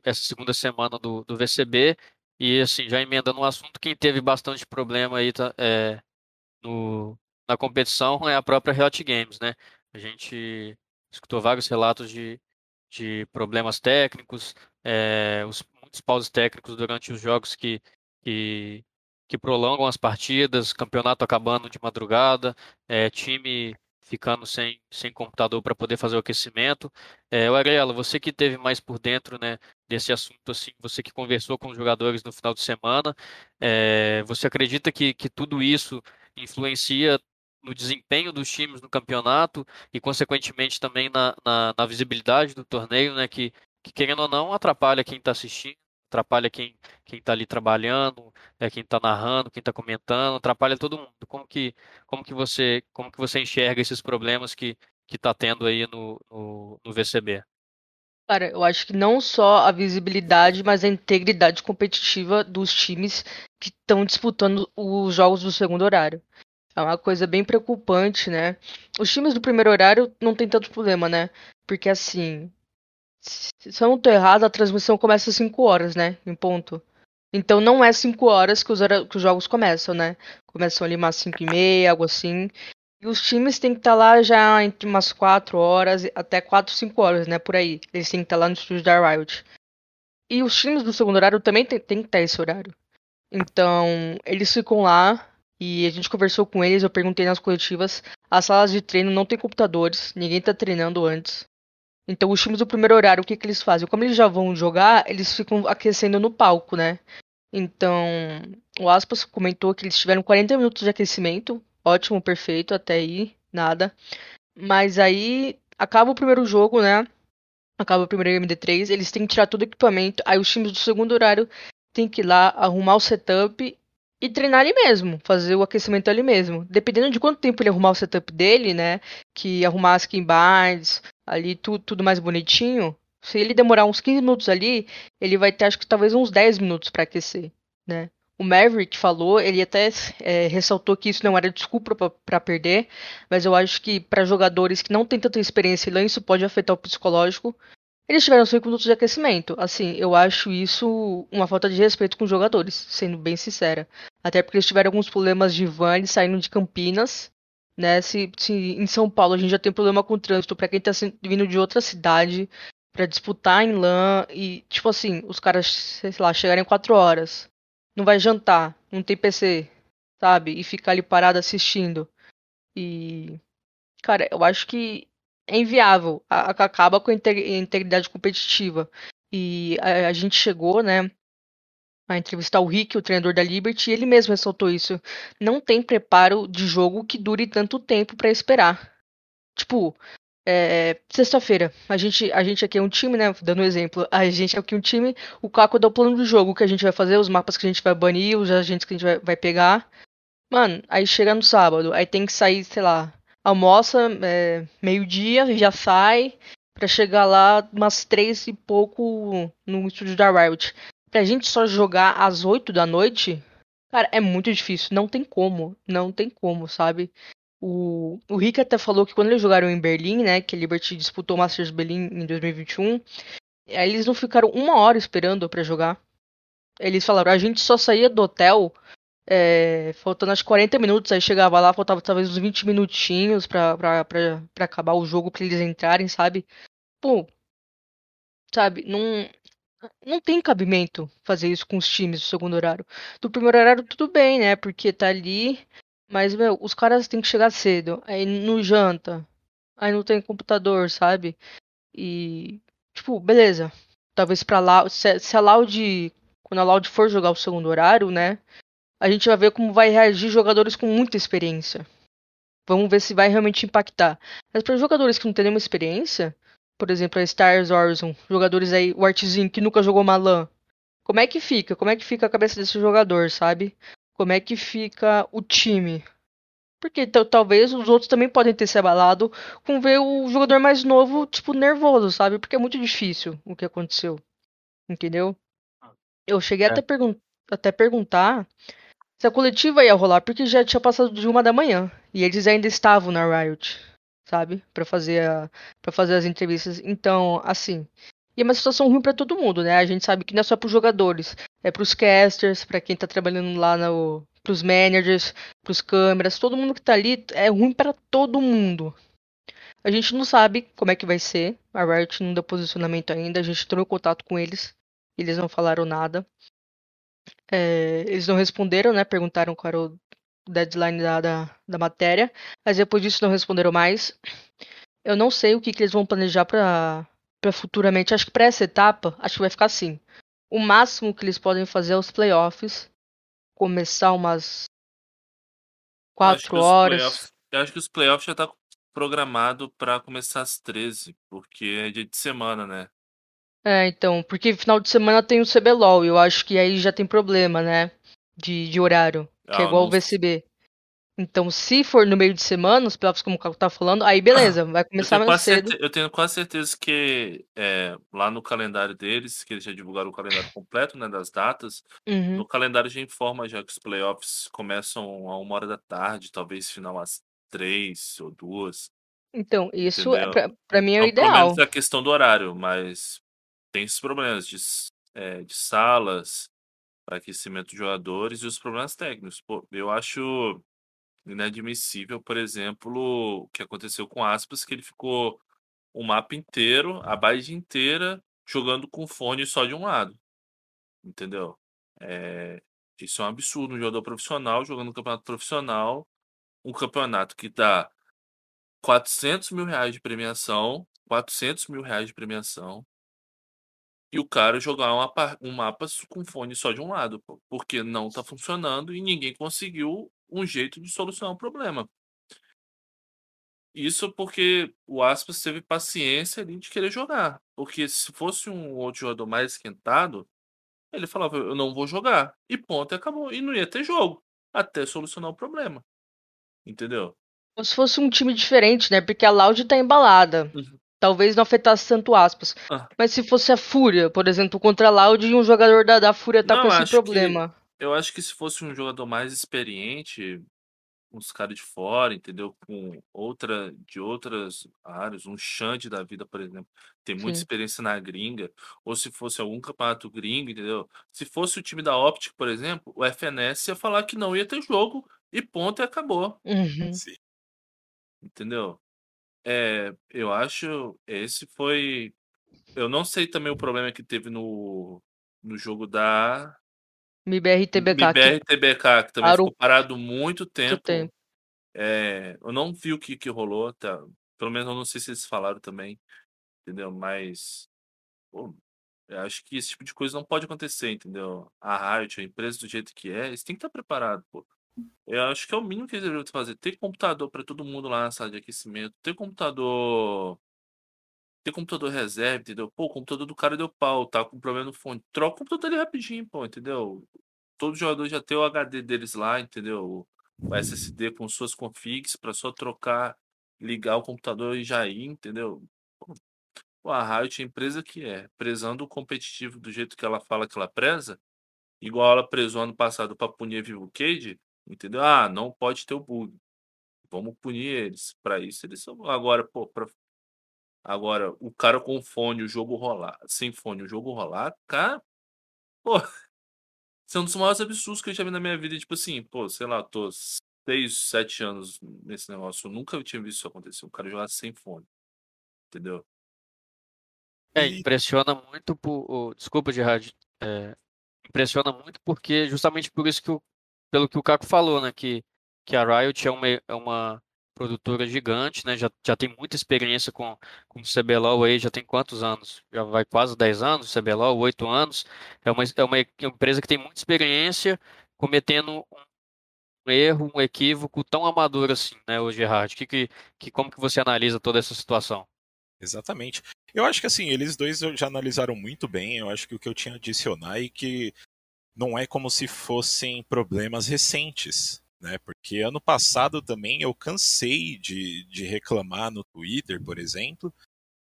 essa segunda semana do, do VCB e assim, já emendando um assunto, quem teve bastante problema aí tá, é, no, na competição é a própria Riot Games, né? A gente escutou vários relatos de, de problemas técnicos, é, os, muitos pausos técnicos durante os jogos que que, que prolongam as partidas, campeonato acabando de madrugada, é, time ficando sem, sem computador para poder fazer o aquecimento. É, Ariela, você que teve mais por dentro né, desse assunto, assim, você que conversou com os jogadores no final de semana, é, você acredita que, que tudo isso influencia no desempenho dos times no campeonato e, consequentemente, também na, na, na visibilidade do torneio, né, que, que, querendo ou não, atrapalha quem está assistindo, atrapalha quem está ali trabalhando, é quem está narrando, quem está comentando, atrapalha todo mundo. Como que como que você como que você enxerga esses problemas que que está tendo aí no, no, no VCB? Cara, eu acho que não só a visibilidade, mas a integridade competitiva dos times que estão disputando os jogos do segundo horário. É uma coisa bem preocupante, né? Os times do primeiro horário não tem tanto problema, né? Porque assim, se eu não tô errado, a transmissão começa às 5 horas, né? Em ponto. Então não é 5 horas que os, que os jogos começam, né? Começam ali umas 5 e meia, algo assim. E os times têm que estar tá lá já entre umas 4 horas, até 4, 5 horas, né? Por aí. Eles têm que estar tá lá no estúdio da Riot. E os times do segundo horário também têm que estar esse horário. Então, eles ficam lá e a gente conversou com eles, eu perguntei nas coletivas. As salas de treino não tem computadores, ninguém tá treinando antes. Então, os times do primeiro horário, o que, que eles fazem? Como eles já vão jogar, eles ficam aquecendo no palco, né? Então, o Aspas comentou que eles tiveram 40 minutos de aquecimento. Ótimo, perfeito, até aí, nada. Mas aí, acaba o primeiro jogo, né? Acaba o primeiro MD3, eles têm que tirar todo o equipamento. Aí, os times do segundo horário têm que ir lá arrumar o setup e treinar ali mesmo, fazer o aquecimento ali mesmo. Dependendo de quanto tempo ele arrumar o setup dele, né? Que arrumar as keybinds, ali tudo, tudo mais bonitinho, se ele demorar uns 15 minutos ali, ele vai ter acho que talvez uns 10 minutos para aquecer, né? O Maverick falou, ele até é, ressaltou que isso não era desculpa para perder, mas eu acho que para jogadores que não têm tanta experiência lá, isso pode afetar o psicológico. Eles tiveram 5 minutos de aquecimento. Assim, eu acho isso uma falta de respeito com os jogadores, sendo bem sincera. Até porque eles tiveram alguns problemas de van, saindo de Campinas né? Se, se em São Paulo a gente já tem problema com o trânsito para quem tá vindo de outra cidade para disputar em LAN e, tipo assim, os caras, sei lá, chegarem 4 horas, não vai jantar, não tem PC, sabe? E ficar ali parado assistindo. E. Cara, eu acho que é inviável. A, a acaba com a integridade competitiva. E a, a gente chegou, né? A entrevistar o Rick, o treinador da Liberty, e ele mesmo ressaltou isso. Não tem preparo de jogo que dure tanto tempo para esperar. Tipo, é, sexta-feira, a gente, a gente aqui é um time, né? Dando um exemplo, a gente é aqui um time, o Caco dá o plano do jogo, o que a gente vai fazer, os mapas que a gente vai banir, os agentes que a gente vai, vai pegar. Mano, aí chega no sábado, aí tem que sair, sei lá, almoça, é, meio-dia, já sai, para chegar lá umas três e pouco no estúdio da Riot pra gente só jogar às 8 da noite, cara, é muito difícil. Não tem como. Não tem como, sabe? O, o Rick até falou que quando eles jogaram em Berlim, né, que a Liberty disputou o Masters Berlim em 2021, aí eles não ficaram uma hora esperando para jogar. Eles falaram, a gente só saía do hotel é, faltando acho 40 minutos, aí chegava lá, faltava talvez uns 20 minutinhos pra, pra, pra, pra acabar o jogo, pra eles entrarem, sabe? Pô, sabe, não, não tem cabimento fazer isso com os times do segundo horário. Do primeiro horário, tudo bem, né? Porque tá ali. Mas, meu, os caras têm que chegar cedo. Aí não janta. Aí não tem computador, sabe? E. Tipo, beleza. Talvez pra lá. Se, se a Loud. Quando a Loud for jogar o segundo horário, né? A gente vai ver como vai reagir jogadores com muita experiência. Vamos ver se vai realmente impactar. Mas para jogadores que não têm nenhuma experiência, por exemplo, a Stars Horizon, jogadores aí, o Artzinho que nunca jogou Malan, como é que fica? Como é que fica a cabeça desse jogador, sabe? Como é que fica o time? Porque talvez os outros também podem ter se abalado com ver o jogador mais novo, tipo, nervoso, sabe? Porque é muito difícil o que aconteceu. Entendeu? Eu cheguei é. até, pergun até perguntar se a coletiva ia rolar, porque já tinha passado de uma da manhã. E eles ainda estavam na Riot, sabe? para fazer, para fazer as entrevistas. Então, assim, e é uma situação ruim para todo mundo, né? A gente sabe que não é só para os jogadores, é para os casters, para quem tá trabalhando lá no pros managers, pros câmeras, todo mundo que tá ali é ruim para todo mundo. A gente não sabe como é que vai ser. A Riot não deu posicionamento ainda, a gente entrou em contato com eles, eles não falaram nada. É, eles não responderam, né? Perguntaram qual era o deadline da, da, da, matéria, mas depois disso não responderam mais. Eu não sei o que, que eles vão planejar para futuramente. Acho que para essa etapa, acho que vai ficar assim. O máximo que eles podem fazer é os playoffs. Começar umas 4 horas. Eu acho que os playoffs já tá programado para começar às 13, porque é dia de semana, né? É, então, porque final de semana tem o CBLOL, eu acho que aí já tem problema, né? De, de horário, que é ah, é igual o VCB. Então, se for no meio de semana, os playoffs, como o Caco tá falando, aí beleza, vai começar mais cedo. eu tenho quase certeza que é, lá no calendário deles, que eles já divulgaram o calendário completo, né, das datas, uhum. no calendário já informa já que os playoffs começam a uma hora da tarde, talvez final às três ou duas. Então, isso é, pra, pra mim é o ideal. Pelo menos a questão do horário, mas tem esses problemas de, é, de salas, para aquecimento de jogadores e os problemas técnicos. Pô, eu acho inadmissível, por exemplo, o que aconteceu com Aspas, que ele ficou o mapa inteiro, a base inteira, jogando com fone só de um lado. Entendeu? É, isso é um absurdo. Um jogador profissional jogando um campeonato profissional, um campeonato que dá 400 mil reais de premiação, 400 mil reais de premiação, e o cara jogar uma, um mapa com fone só de um lado, porque não tá funcionando e ninguém conseguiu um jeito de solucionar o problema. Isso porque o Aspas teve paciência ali de querer jogar. Porque se fosse um outro jogador mais esquentado, ele falava, eu não vou jogar. E ponto, e acabou. E não ia ter jogo. Até solucionar o problema. Entendeu? Ou se fosse um time diferente, né? Porque a Loud tá embalada. Uhum. Talvez não afetasse tanto aspas. Ah. Mas se fosse a Fúria, por exemplo, contra a Loud e um jogador da, da Fúria tá não, com esse problema. Que eu acho que se fosse um jogador mais experiente, uns caras de fora, entendeu? Com outra, de outras áreas, um Xande da vida, por exemplo, tem muita Sim. experiência na gringa, ou se fosse algum campeonato gringo, entendeu? Se fosse o time da Optic, por exemplo, o FNS ia falar que não ia ter jogo e ponto e acabou. Uhum. Entendeu? É, eu acho esse foi. Eu não sei também o problema que teve no, no jogo da MIBR TBK. MIBR TBK, que também Parou ficou parado muito tempo. tempo. É, eu não vi o que, que rolou, tá? Pelo menos eu não sei se eles falaram também, entendeu? Mas pô, eu acho que esse tipo de coisa não pode acontecer, entendeu? A Riot, a empresa do jeito que é, eles têm que estar preparados, pô. Eu acho que é o mínimo que eles deveriam fazer. Ter computador para todo mundo lá na sala de aquecimento. Ter computador ter computador reserva, entendeu? Pô, o computador do cara deu pau, tá com problema no fone. Troca o computador ali rapidinho, pô, entendeu? Todo jogador já tem o HD deles lá, entendeu? O SSD com suas configs para só trocar, ligar o computador e já ir, entendeu? Pô, a Riot é a empresa que é, prezando o competitivo do jeito que ela fala que ela preza, igual ela prezou ano passado para punir Vivo Cage, entendeu? Ah, não pode ter o bug. Vamos punir eles. Para isso eles são agora, pô, para Agora, o cara com fone, o jogo rolar, sem fone, o jogo rolar, cara, pô, *laughs* isso é um dos maiores absurdos que eu já vi na minha vida. Tipo assim, pô, sei lá, tô seis, sete anos nesse negócio, eu nunca tinha visto isso acontecer. O cara jogar sem fone, entendeu? É, impressiona muito por. Desculpa, Gerard. É, impressiona muito porque justamente por isso que o, pelo que o Caco falou, né? Que que a Riot é uma, é uma produtora gigante, né? Já, já tem muita experiência com, com o CBLOL aí, já tem quantos anos? Já vai quase 10 anos, CBLOL, 8 anos. É uma, é uma empresa que tem muita experiência cometendo um erro, um equívoco tão amador assim, né, o Gerard? Que, que, que, como que você analisa toda essa situação? Exatamente. Eu acho que assim, eles dois já analisaram muito bem. Eu acho que o que eu tinha a adicionar é que não é como se fossem problemas recentes né? Porque ano passado também eu cansei de, de reclamar no Twitter, por exemplo,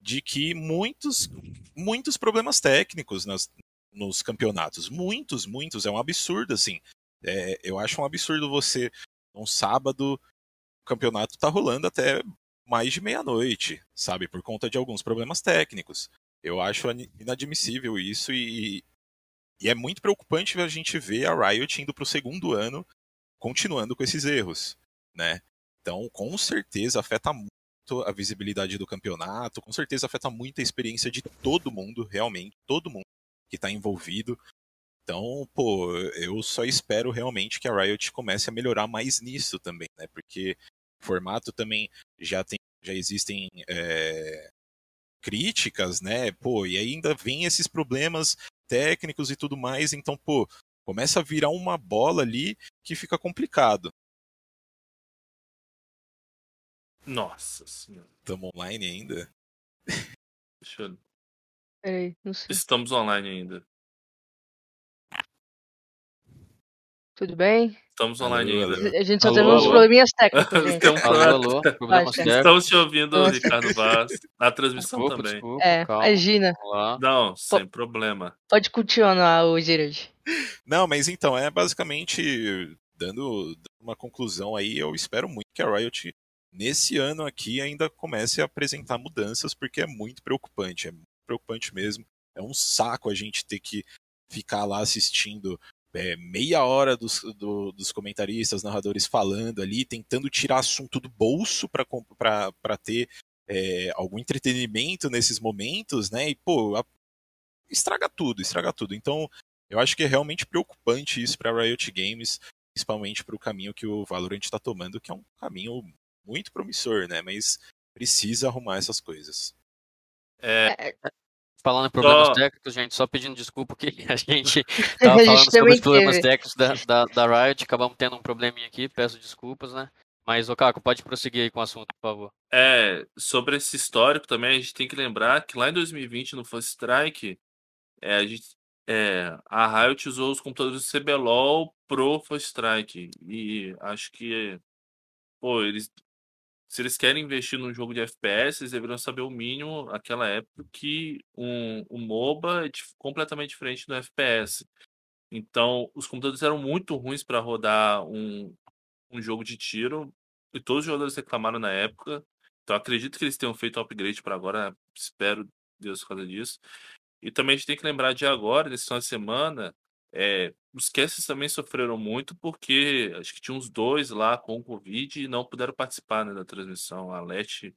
de que muitos, muitos problemas técnicos nas, nos campeonatos. Muitos, muitos. É um absurdo, assim. É, eu acho um absurdo você, um sábado, o campeonato tá rolando até mais de meia-noite, sabe? Por conta de alguns problemas técnicos. Eu acho inadmissível isso e, e é muito preocupante a gente ver a Riot indo para o segundo ano continuando com esses erros, né? Então, com certeza afeta muito a visibilidade do campeonato, com certeza afeta muito a experiência de todo mundo, realmente, todo mundo que está envolvido. Então, pô, eu só espero realmente que a Riot comece a melhorar mais nisso também, né? Porque o formato também já tem, já existem é, críticas, né? Pô, e ainda vem esses problemas técnicos e tudo mais. Então, pô, Começa a virar uma bola ali que fica complicado. Nossa senhora. Estamos online ainda? Deixa eu... Peraí, não sei. Estamos online ainda. Tudo bem? Estamos online Alô, ainda. A gente só Alô, teve uns alô. probleminhas *laughs* técnicos, gente. Um Alô, alô, problemas. Estamos te ouvindo, Nossa. Ricardo Vaz. Na transmissão Desculpa, também. desculpa, É, calma. imagina. Não, sem problema. Pode continuar, o Gerard. Não, mas então, é basicamente dando, dando uma conclusão aí, eu espero muito que a Riot nesse ano aqui ainda comece a apresentar mudanças, porque é muito preocupante, é muito preocupante mesmo. É um saco a gente ter que ficar lá assistindo é, meia hora dos, do- dos comentaristas, narradores falando ali, tentando tirar assunto do bolso para ter é, algum entretenimento nesses momentos, né? E, pô, a- estraga tudo, estraga tudo. Então, eu acho que é realmente preocupante isso para Riot Games, principalmente para o caminho que o Valorant está tomando, que é um caminho muito promissor, né? Mas precisa arrumar essas coisas. É, Falando em problemas Só- técnicos, gente, só pedindo desculpa que *laughs* a gente *laughs* A tava gente falando sobre os problemas teve. técnicos da, da, da Riot, acabamos tendo um probleminha aqui, peço desculpas, né? Mas, ô Caco, pode prosseguir aí com o assunto, por favor. é, sobre esse histórico também, a gente tem que lembrar que lá em 2020, no First Strike, é, a, gente, é, a Riot usou os computadores do CBLOL pro First Strike. E acho que, pô, eles, se eles querem investir num jogo de FPS, eles deveriam saber o mínimo naquela época que um, um MOBA é completamente diferente do FPS. Então, os computadores eram muito ruins para rodar um, um jogo de tiro e todos os jogadores reclamaram na época. Então, acredito que eles tenham feito o upgrade para agora. Espero Deus por causa disso. E também a gente tem que lembrar de agora, nesse final de semana, é, os casters também sofreram muito porque acho que tinha uns dois lá com Covid e não puderam participar né, da transmissão, a Leti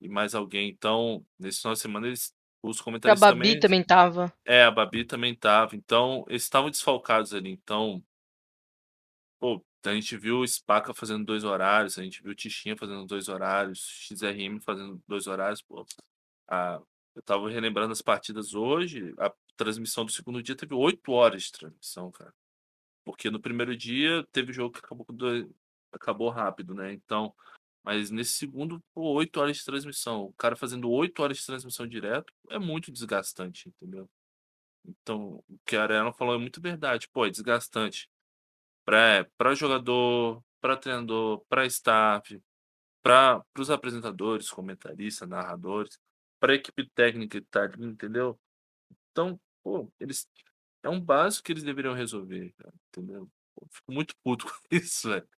e mais alguém. Então, nesse final de semana, eles, os A comentaristas Babi também. também tava. É, a Babi também tava. Então, eles estavam desfalcados ali. Então, pô, a gente viu o Spaca fazendo dois horários, a gente viu o Tichinha fazendo dois horários, XRM fazendo dois horários, pô. A, eu tava relembrando as partidas hoje, a transmissão do segundo dia teve oito horas de transmissão, cara. Porque no primeiro dia teve jogo que acabou acabou rápido, né? Então, mas nesse segundo, oito horas de transmissão. O cara fazendo oito horas de transmissão direto é muito desgastante, entendeu? Então, o que a Arena falou é muito verdade. Pô, é desgastante para jogador, para treinador, para staff, para os apresentadores, comentaristas, narradores, para a equipe técnica que tá ali, entendeu? Então, pô, eles é um básico que eles deveriam resolver, cara, entendeu? Pô, fico muito puto *laughs* com isso, velho.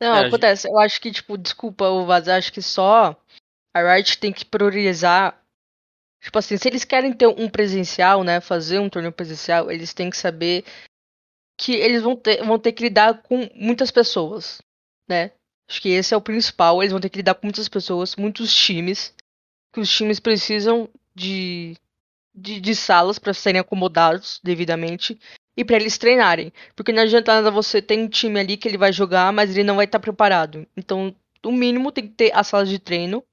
Não, É, acontece. Eu acho que, tipo, desculpa, o Vaz, acho que só a Riot tem que priorizar. Tipo assim, se eles querem ter um presencial, né? Fazer um torneio presencial, eles têm que saber que eles vão ter, vão ter que lidar com muitas pessoas, né? Acho que esse é o principal. Eles vão ter que lidar com muitas pessoas, muitos times. Que os times precisam de, de, de salas para serem acomodados devidamente. e para eles treinarem. Porque não adianta nada você ter um time ali que ele vai jogar, mas ele não vai estar tá preparado. Então, no mínimo, tem que ter as salas de treino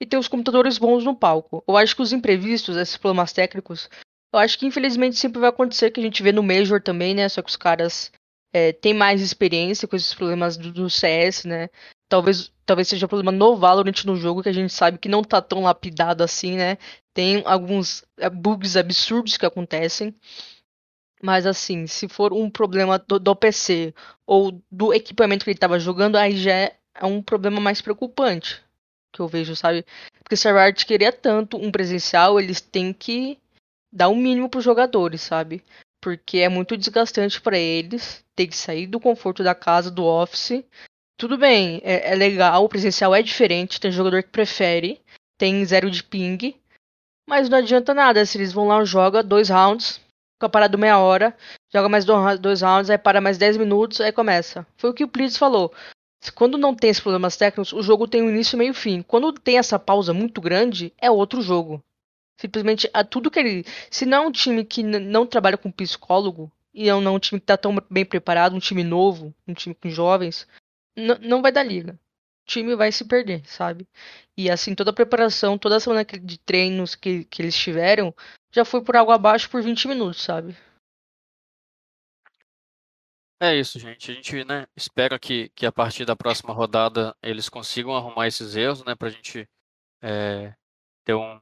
e ter os computadores bons no palco. Eu acho que os imprevistos, esses problemas técnicos, eu acho que infelizmente sempre vai acontecer que a gente vê no Major também, né? Só que os caras é, têm mais experiência com esses problemas do, do CS, né? Talvez, talvez seja um problema no Valorant no jogo, que a gente sabe que não tá tão lapidado assim, né? Tem alguns é, bugs absurdos que acontecem. Mas assim, se for um problema do, do PC ou do equipamento que ele estava jogando, aí já é, é um problema mais preocupante. Que eu vejo, sabe? Porque se a Riot queria tanto um presencial, eles têm que dar o um mínimo para os jogadores, sabe? Porque é muito desgastante para eles ter que sair do conforto da casa, do office. Tudo bem, é, é legal, o presencial é diferente, tem jogador que prefere, tem zero de ping, mas não adianta nada se eles vão lá, joga dois rounds, fica parado meia hora, joga mais dois rounds, aí para mais 10 minutos, aí começa. Foi o que o Blitz falou. Quando não tem esses problemas técnicos, o jogo tem um início, meio e fim. Quando tem essa pausa muito grande, é outro jogo. Simplesmente, a tudo que ele. Se não é um time que não trabalha com psicólogo, e é não um time que está tão bem preparado, um time novo, um time com jovens, não vai dar liga. O time vai se perder, sabe? E assim, toda a preparação, toda a semana de treinos que, que eles tiveram, já foi por água abaixo por 20 minutos, sabe? É isso, gente. A gente né, espera que, que a partir da próxima rodada eles consigam arrumar esses erros, né? Pra gente é, ter um,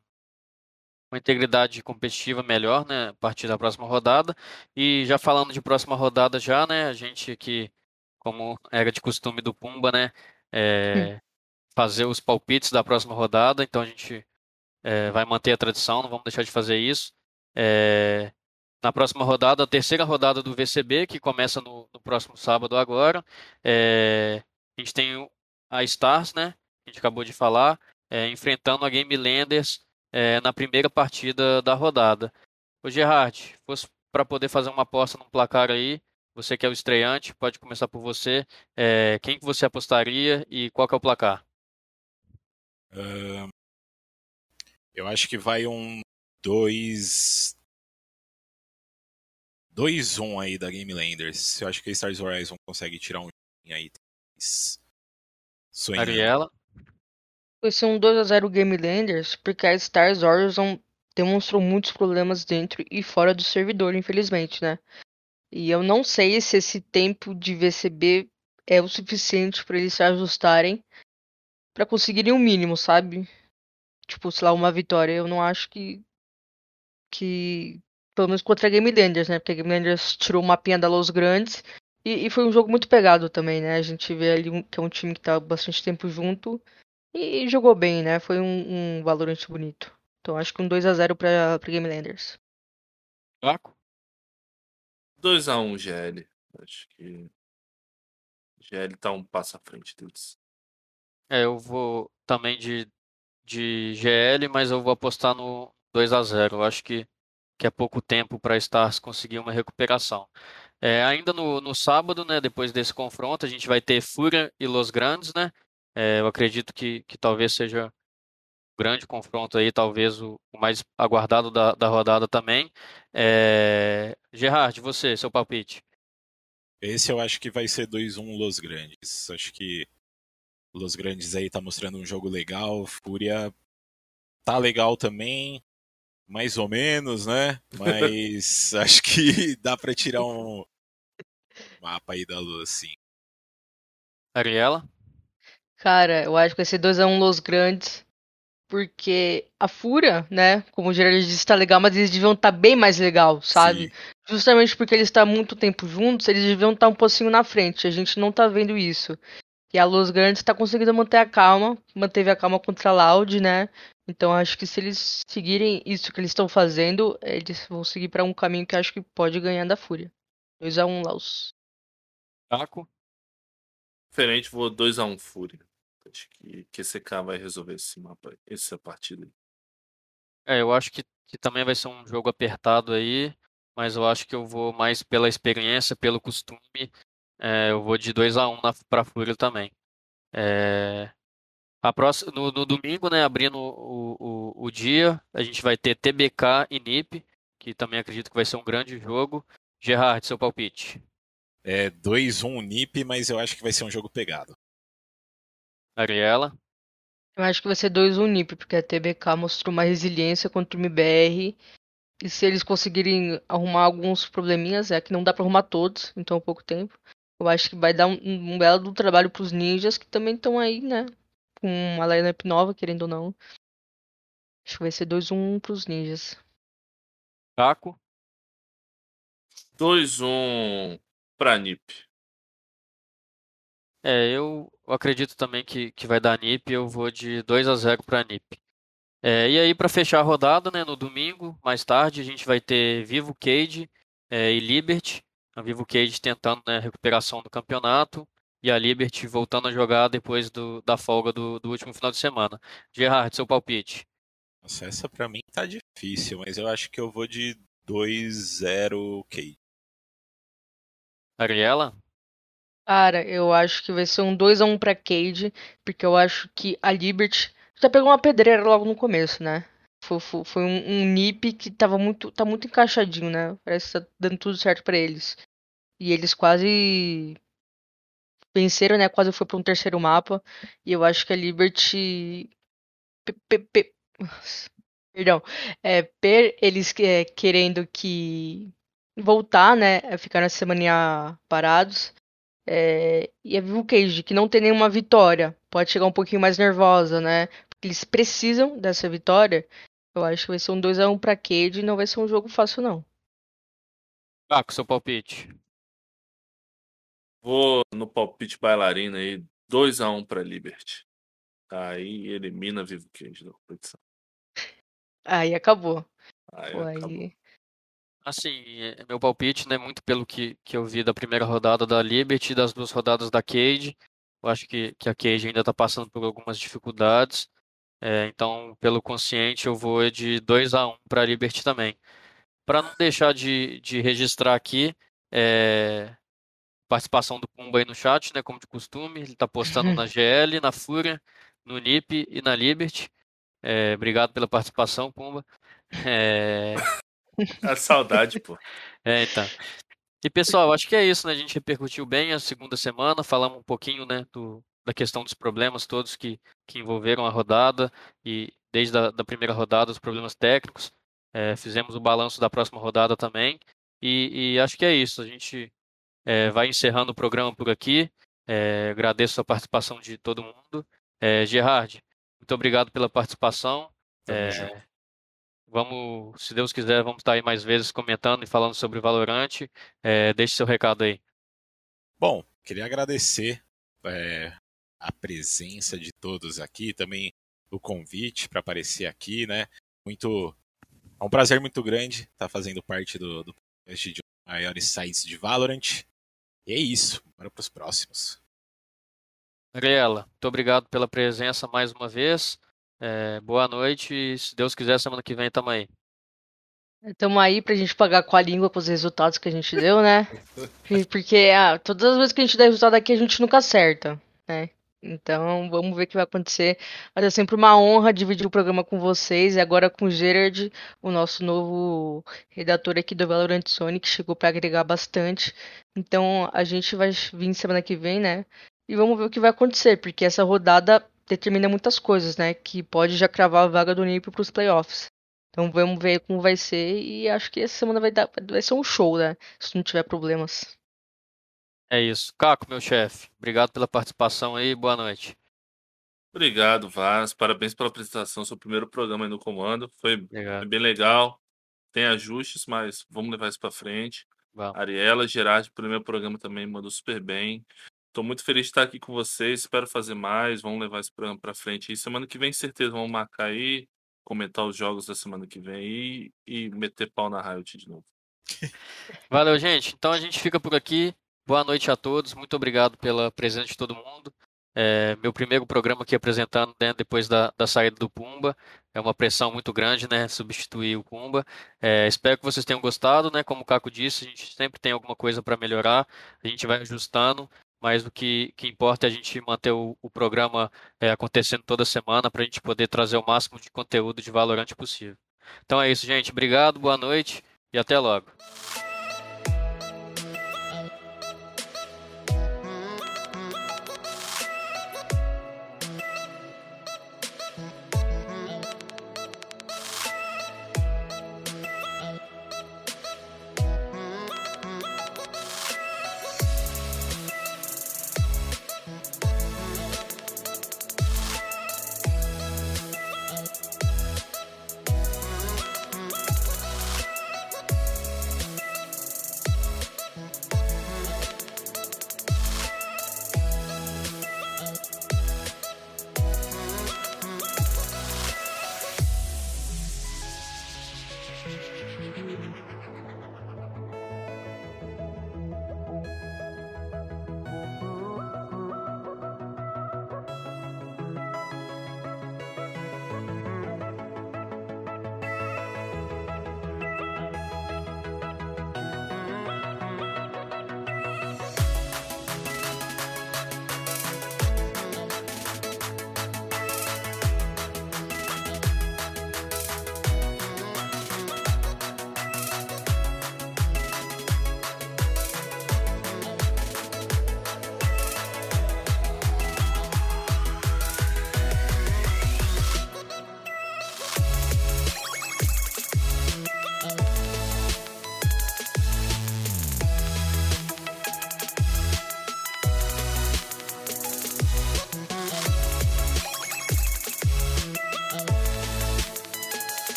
uma integridade competitiva melhor, né? A partir da próxima rodada. E já falando de próxima rodada já, né? A gente aqui, como era de costume do Pumba, né? É, fazer os palpites da próxima rodada. Então a gente é, vai manter a tradição, não vamos deixar de fazer isso. É, na próxima rodada, a terceira rodada do VCB, que começa no, no próximo sábado agora. É, a gente tem a Stars, né? A gente acabou de falar, é, enfrentando a Game Landers é, na primeira partida da rodada. O Gerard, fosse para poder fazer uma aposta num placar aí, você que é o estreante, pode começar por você. É, quem que você apostaria e qual que é o placar? Uh, eu acho que vai um 2. 2-1 um aí da Game Landers. Eu acho que a Stars Horizon consegue tirar um aí. Sonhando. Ariela? Vai ser um 2x0 Game Landers, porque a Stars Horizon demonstrou muitos problemas dentro e fora do servidor, infelizmente, né? E eu não sei se esse tempo de VCB é o suficiente para eles se ajustarem para conseguirem o um mínimo, sabe? tipo, sei lá, uma vitória. Eu não acho que. que. Pelo menos contra a Game Landers, né? Porque a Game Landers tirou o mapinha da Los Grandes. E, e, foi um jogo muito pegado também, né? A gente vê ali um, que é um time que tá bastante tempo junto. E, e jogou bem, né? Foi um, um Valorant bonito. Então acho que um 2x0 pra, pra Game Landers. Flaco? 2x1 GL. Acho que. GL tá um passo à frente deles. É, eu vou também de de GL, mas eu vou apostar no 2 a 0 Eu acho que, que é pouco tempo para Stars conseguir uma recuperação. É, ainda no, no sábado, né, depois desse confronto, a gente vai ter Fúria e Los Grandes, né? É, eu acredito que, que talvez seja um grande confronto aí, talvez o, o mais aguardado da, da rodada também. É... Gerard, você, seu palpite? Esse eu acho que vai ser 2-1 Los Grandes. Acho que Los Grandes aí tá mostrando um jogo legal, Fúria tá legal também, mais ou menos, né? Mas *laughs* acho que dá para tirar um mapa aí da luz, sim. Ariela? Cara, eu acho que vai ser 2x1 um Los Grandes. Porque a Fúria, né? Como o Gerard disse, tá legal, mas eles deviam estar tá bem mais legal, sabe? Sim. Justamente porque eles estão há muito tempo juntos, eles deviam estar tá um pouquinho na frente. A gente não tá vendo isso. E a Luz Grandes está conseguindo manter a calma, manteve a calma contra a Loud, né? Então acho que se eles seguirem isso que eles estão fazendo, eles vão seguir para um caminho que acho que pode ganhar da Fúria. 2x1 um, Laos. Taco? Diferente, vou 2x1 um, Fúria. Acho que QCK vai resolver esse mapa, essa partida. É, eu acho que, que também vai ser um jogo apertado aí, mas eu acho que eu vou mais pela experiência, pelo costume é, eu vou de 2x1 para Fúria também. É, a próxima, no, no, domingo, né, abrindo o, o, o, dia, a gente vai ter TBK e NiP, que também acredito que vai ser um grande jogo. Gerard, seu palpite. É 2-1 NIP, mas eu acho que vai ser um jogo pegado. Ariela. Eu acho que vai ser 2-1 NIP, porque a TBK mostrou uma resiliência contra o MBR. E se eles conseguirem arrumar alguns probleminhas, é que não dá pra arrumar todos em tão pouco tempo. Eu acho que vai dar um, um belo trabalho pros ninjas que também estão aí, né? Com uma lineup nova, querendo ou não. Acho que vai ser 2-1 pros ninjas. Caco. 2-1 pra NIP. É, eu acredito também que, que vai dar NIP. Eu vou de 2 a 0 para NIP. É, e aí, para fechar a rodada, né, no domingo, mais tarde, a gente vai ter Vivo Cage é, e Liberty. A Vivo Cage tentando né, recuperação do campeonato e a Liberty voltando a jogar depois do, da folga do, do último final de semana. Gerard, seu palpite. Nossa, essa pra mim tá difícil, mas eu acho que eu vou de 2-0 Cage. Ariela? Cara, eu acho que vai ser um 2x1 pra Cade, porque eu acho que a Liberty já pegou uma pedreira logo no começo, né? Foi, foi, foi um, um nip que tava muito, tá muito encaixadinho, né? Parece que tá dando tudo certo pra eles. E eles quase venceram, né? Quase foi pra um terceiro mapa. E eu acho que a Liberty. Pe- pe- pe- Perdão. É, per eles é, querendo que voltar, né? Ficar na semana parados. É, e a Vivo Cage, que não tem nenhuma vitória, pode chegar um pouquinho mais nervosa, né? Porque eles precisam dessa vitória. Eu acho que vai ser um 2x1 pra Cage e não vai ser um jogo fácil, não. Caco, seu palpite. Vou no palpite bailarina aí, 2x1 pra Liberty. Aí elimina Vivo Cage da competição. Aí acabou. Aí Pô, acabou. aí... Assim, é- meu palpite, né, muito pelo que, que eu vi da primeira rodada da Liberty e das duas rodadas da Cade. Eu acho que, que a Cade ainda está passando por algumas dificuldades. É, então, pelo consciente, eu vou de 2 a 1 para a Liberty também. Para não deixar de, de registrar aqui, é, participação do Pumba aí no chat, né, como de costume. Ele está postando *laughs* na GL, na Fúria, no NiP e na Liberty. É, obrigado pela participação, Pumba. É, A saudade, pô. é, então. E pessoal, acho que é isso, né? A gente repercutiu bem a segunda semana, falamos um pouquinho, né, do, da questão dos problemas todos que, que envolveram a rodada e desde a da primeira rodada os problemas técnicos. É, fizemos o balanço da próxima rodada também e, e acho que é isso. A gente é, vai encerrando o programa por aqui. É, agradeço a participação de todo mundo. É, Gerard, muito obrigado pela participação. Vamos, se Deus quiser, vamos estar aí mais vezes comentando e falando sobre Valorant. É, deixe seu recado aí. Bom, queria agradecer é, a presença de todos aqui, também o convite para aparecer aqui, né? Muito, é um prazer muito grande estar fazendo parte do, do podcast de maiores sites de Valorant. E é isso, bora para os próximos. Ariela, muito obrigado pela presença mais uma vez. É, boa noite se Deus quiser, semana que vem tamo aí. Estamos aí pra gente pagar com a língua com os resultados que a gente deu, né? *laughs* Porque ah, todas as vezes que a gente dá resultado aqui, a gente nunca acerta, né? Então, vamos ver o que vai acontecer. Mas é sempre uma honra dividir o programa com vocês. E agora com o Gerard, o nosso novo redator aqui do Valorant Zone, que chegou para agregar bastante. Então, a gente vai vir semana que vem, né? E vamos ver o que vai acontecer, porque essa rodada determina muitas coisas, né? Que pode já cravar a vaga do NiP para os playoffs. Então vamos ver como vai ser e acho que essa semana vai, dar, vai ser um show, né? Se não tiver problemas. É isso. Caco, meu chefe, obrigado pela participação aí. Boa noite. Obrigado, Vaz. Parabéns pela apresentação. Seu primeiro programa aí no comando. Foi bem legal. Tem ajustes, mas vamos levar isso pra frente. Vamos. Ariela, Gerard, primeiro programa também mandou super bem. Tô muito feliz de estar aqui com vocês. Espero fazer mais. Vamos levar esse programa pra frente. E semana que vem, certeza, vamos marcar aí, comentar os jogos da semana que vem e, e meter pau na Riot de novo. Valeu, gente. Então a gente fica por aqui. Boa noite a todos. Muito obrigado pela presença de todo mundo. É, meu primeiro programa aqui apresentando né, depois da, da saída do Pumba. É uma pressão muito grande, né? Substituir o Pumba. É, espero que vocês tenham gostado, né? Como o Caco disse, a gente sempre tem alguma coisa para melhorar. A gente vai ajustando, mas o que, que importa é a gente manter o, o programa é, acontecendo toda semana para a gente poder trazer o máximo de conteúdo de Valorant possível. Então é isso, gente. Obrigado, boa noite e até logo.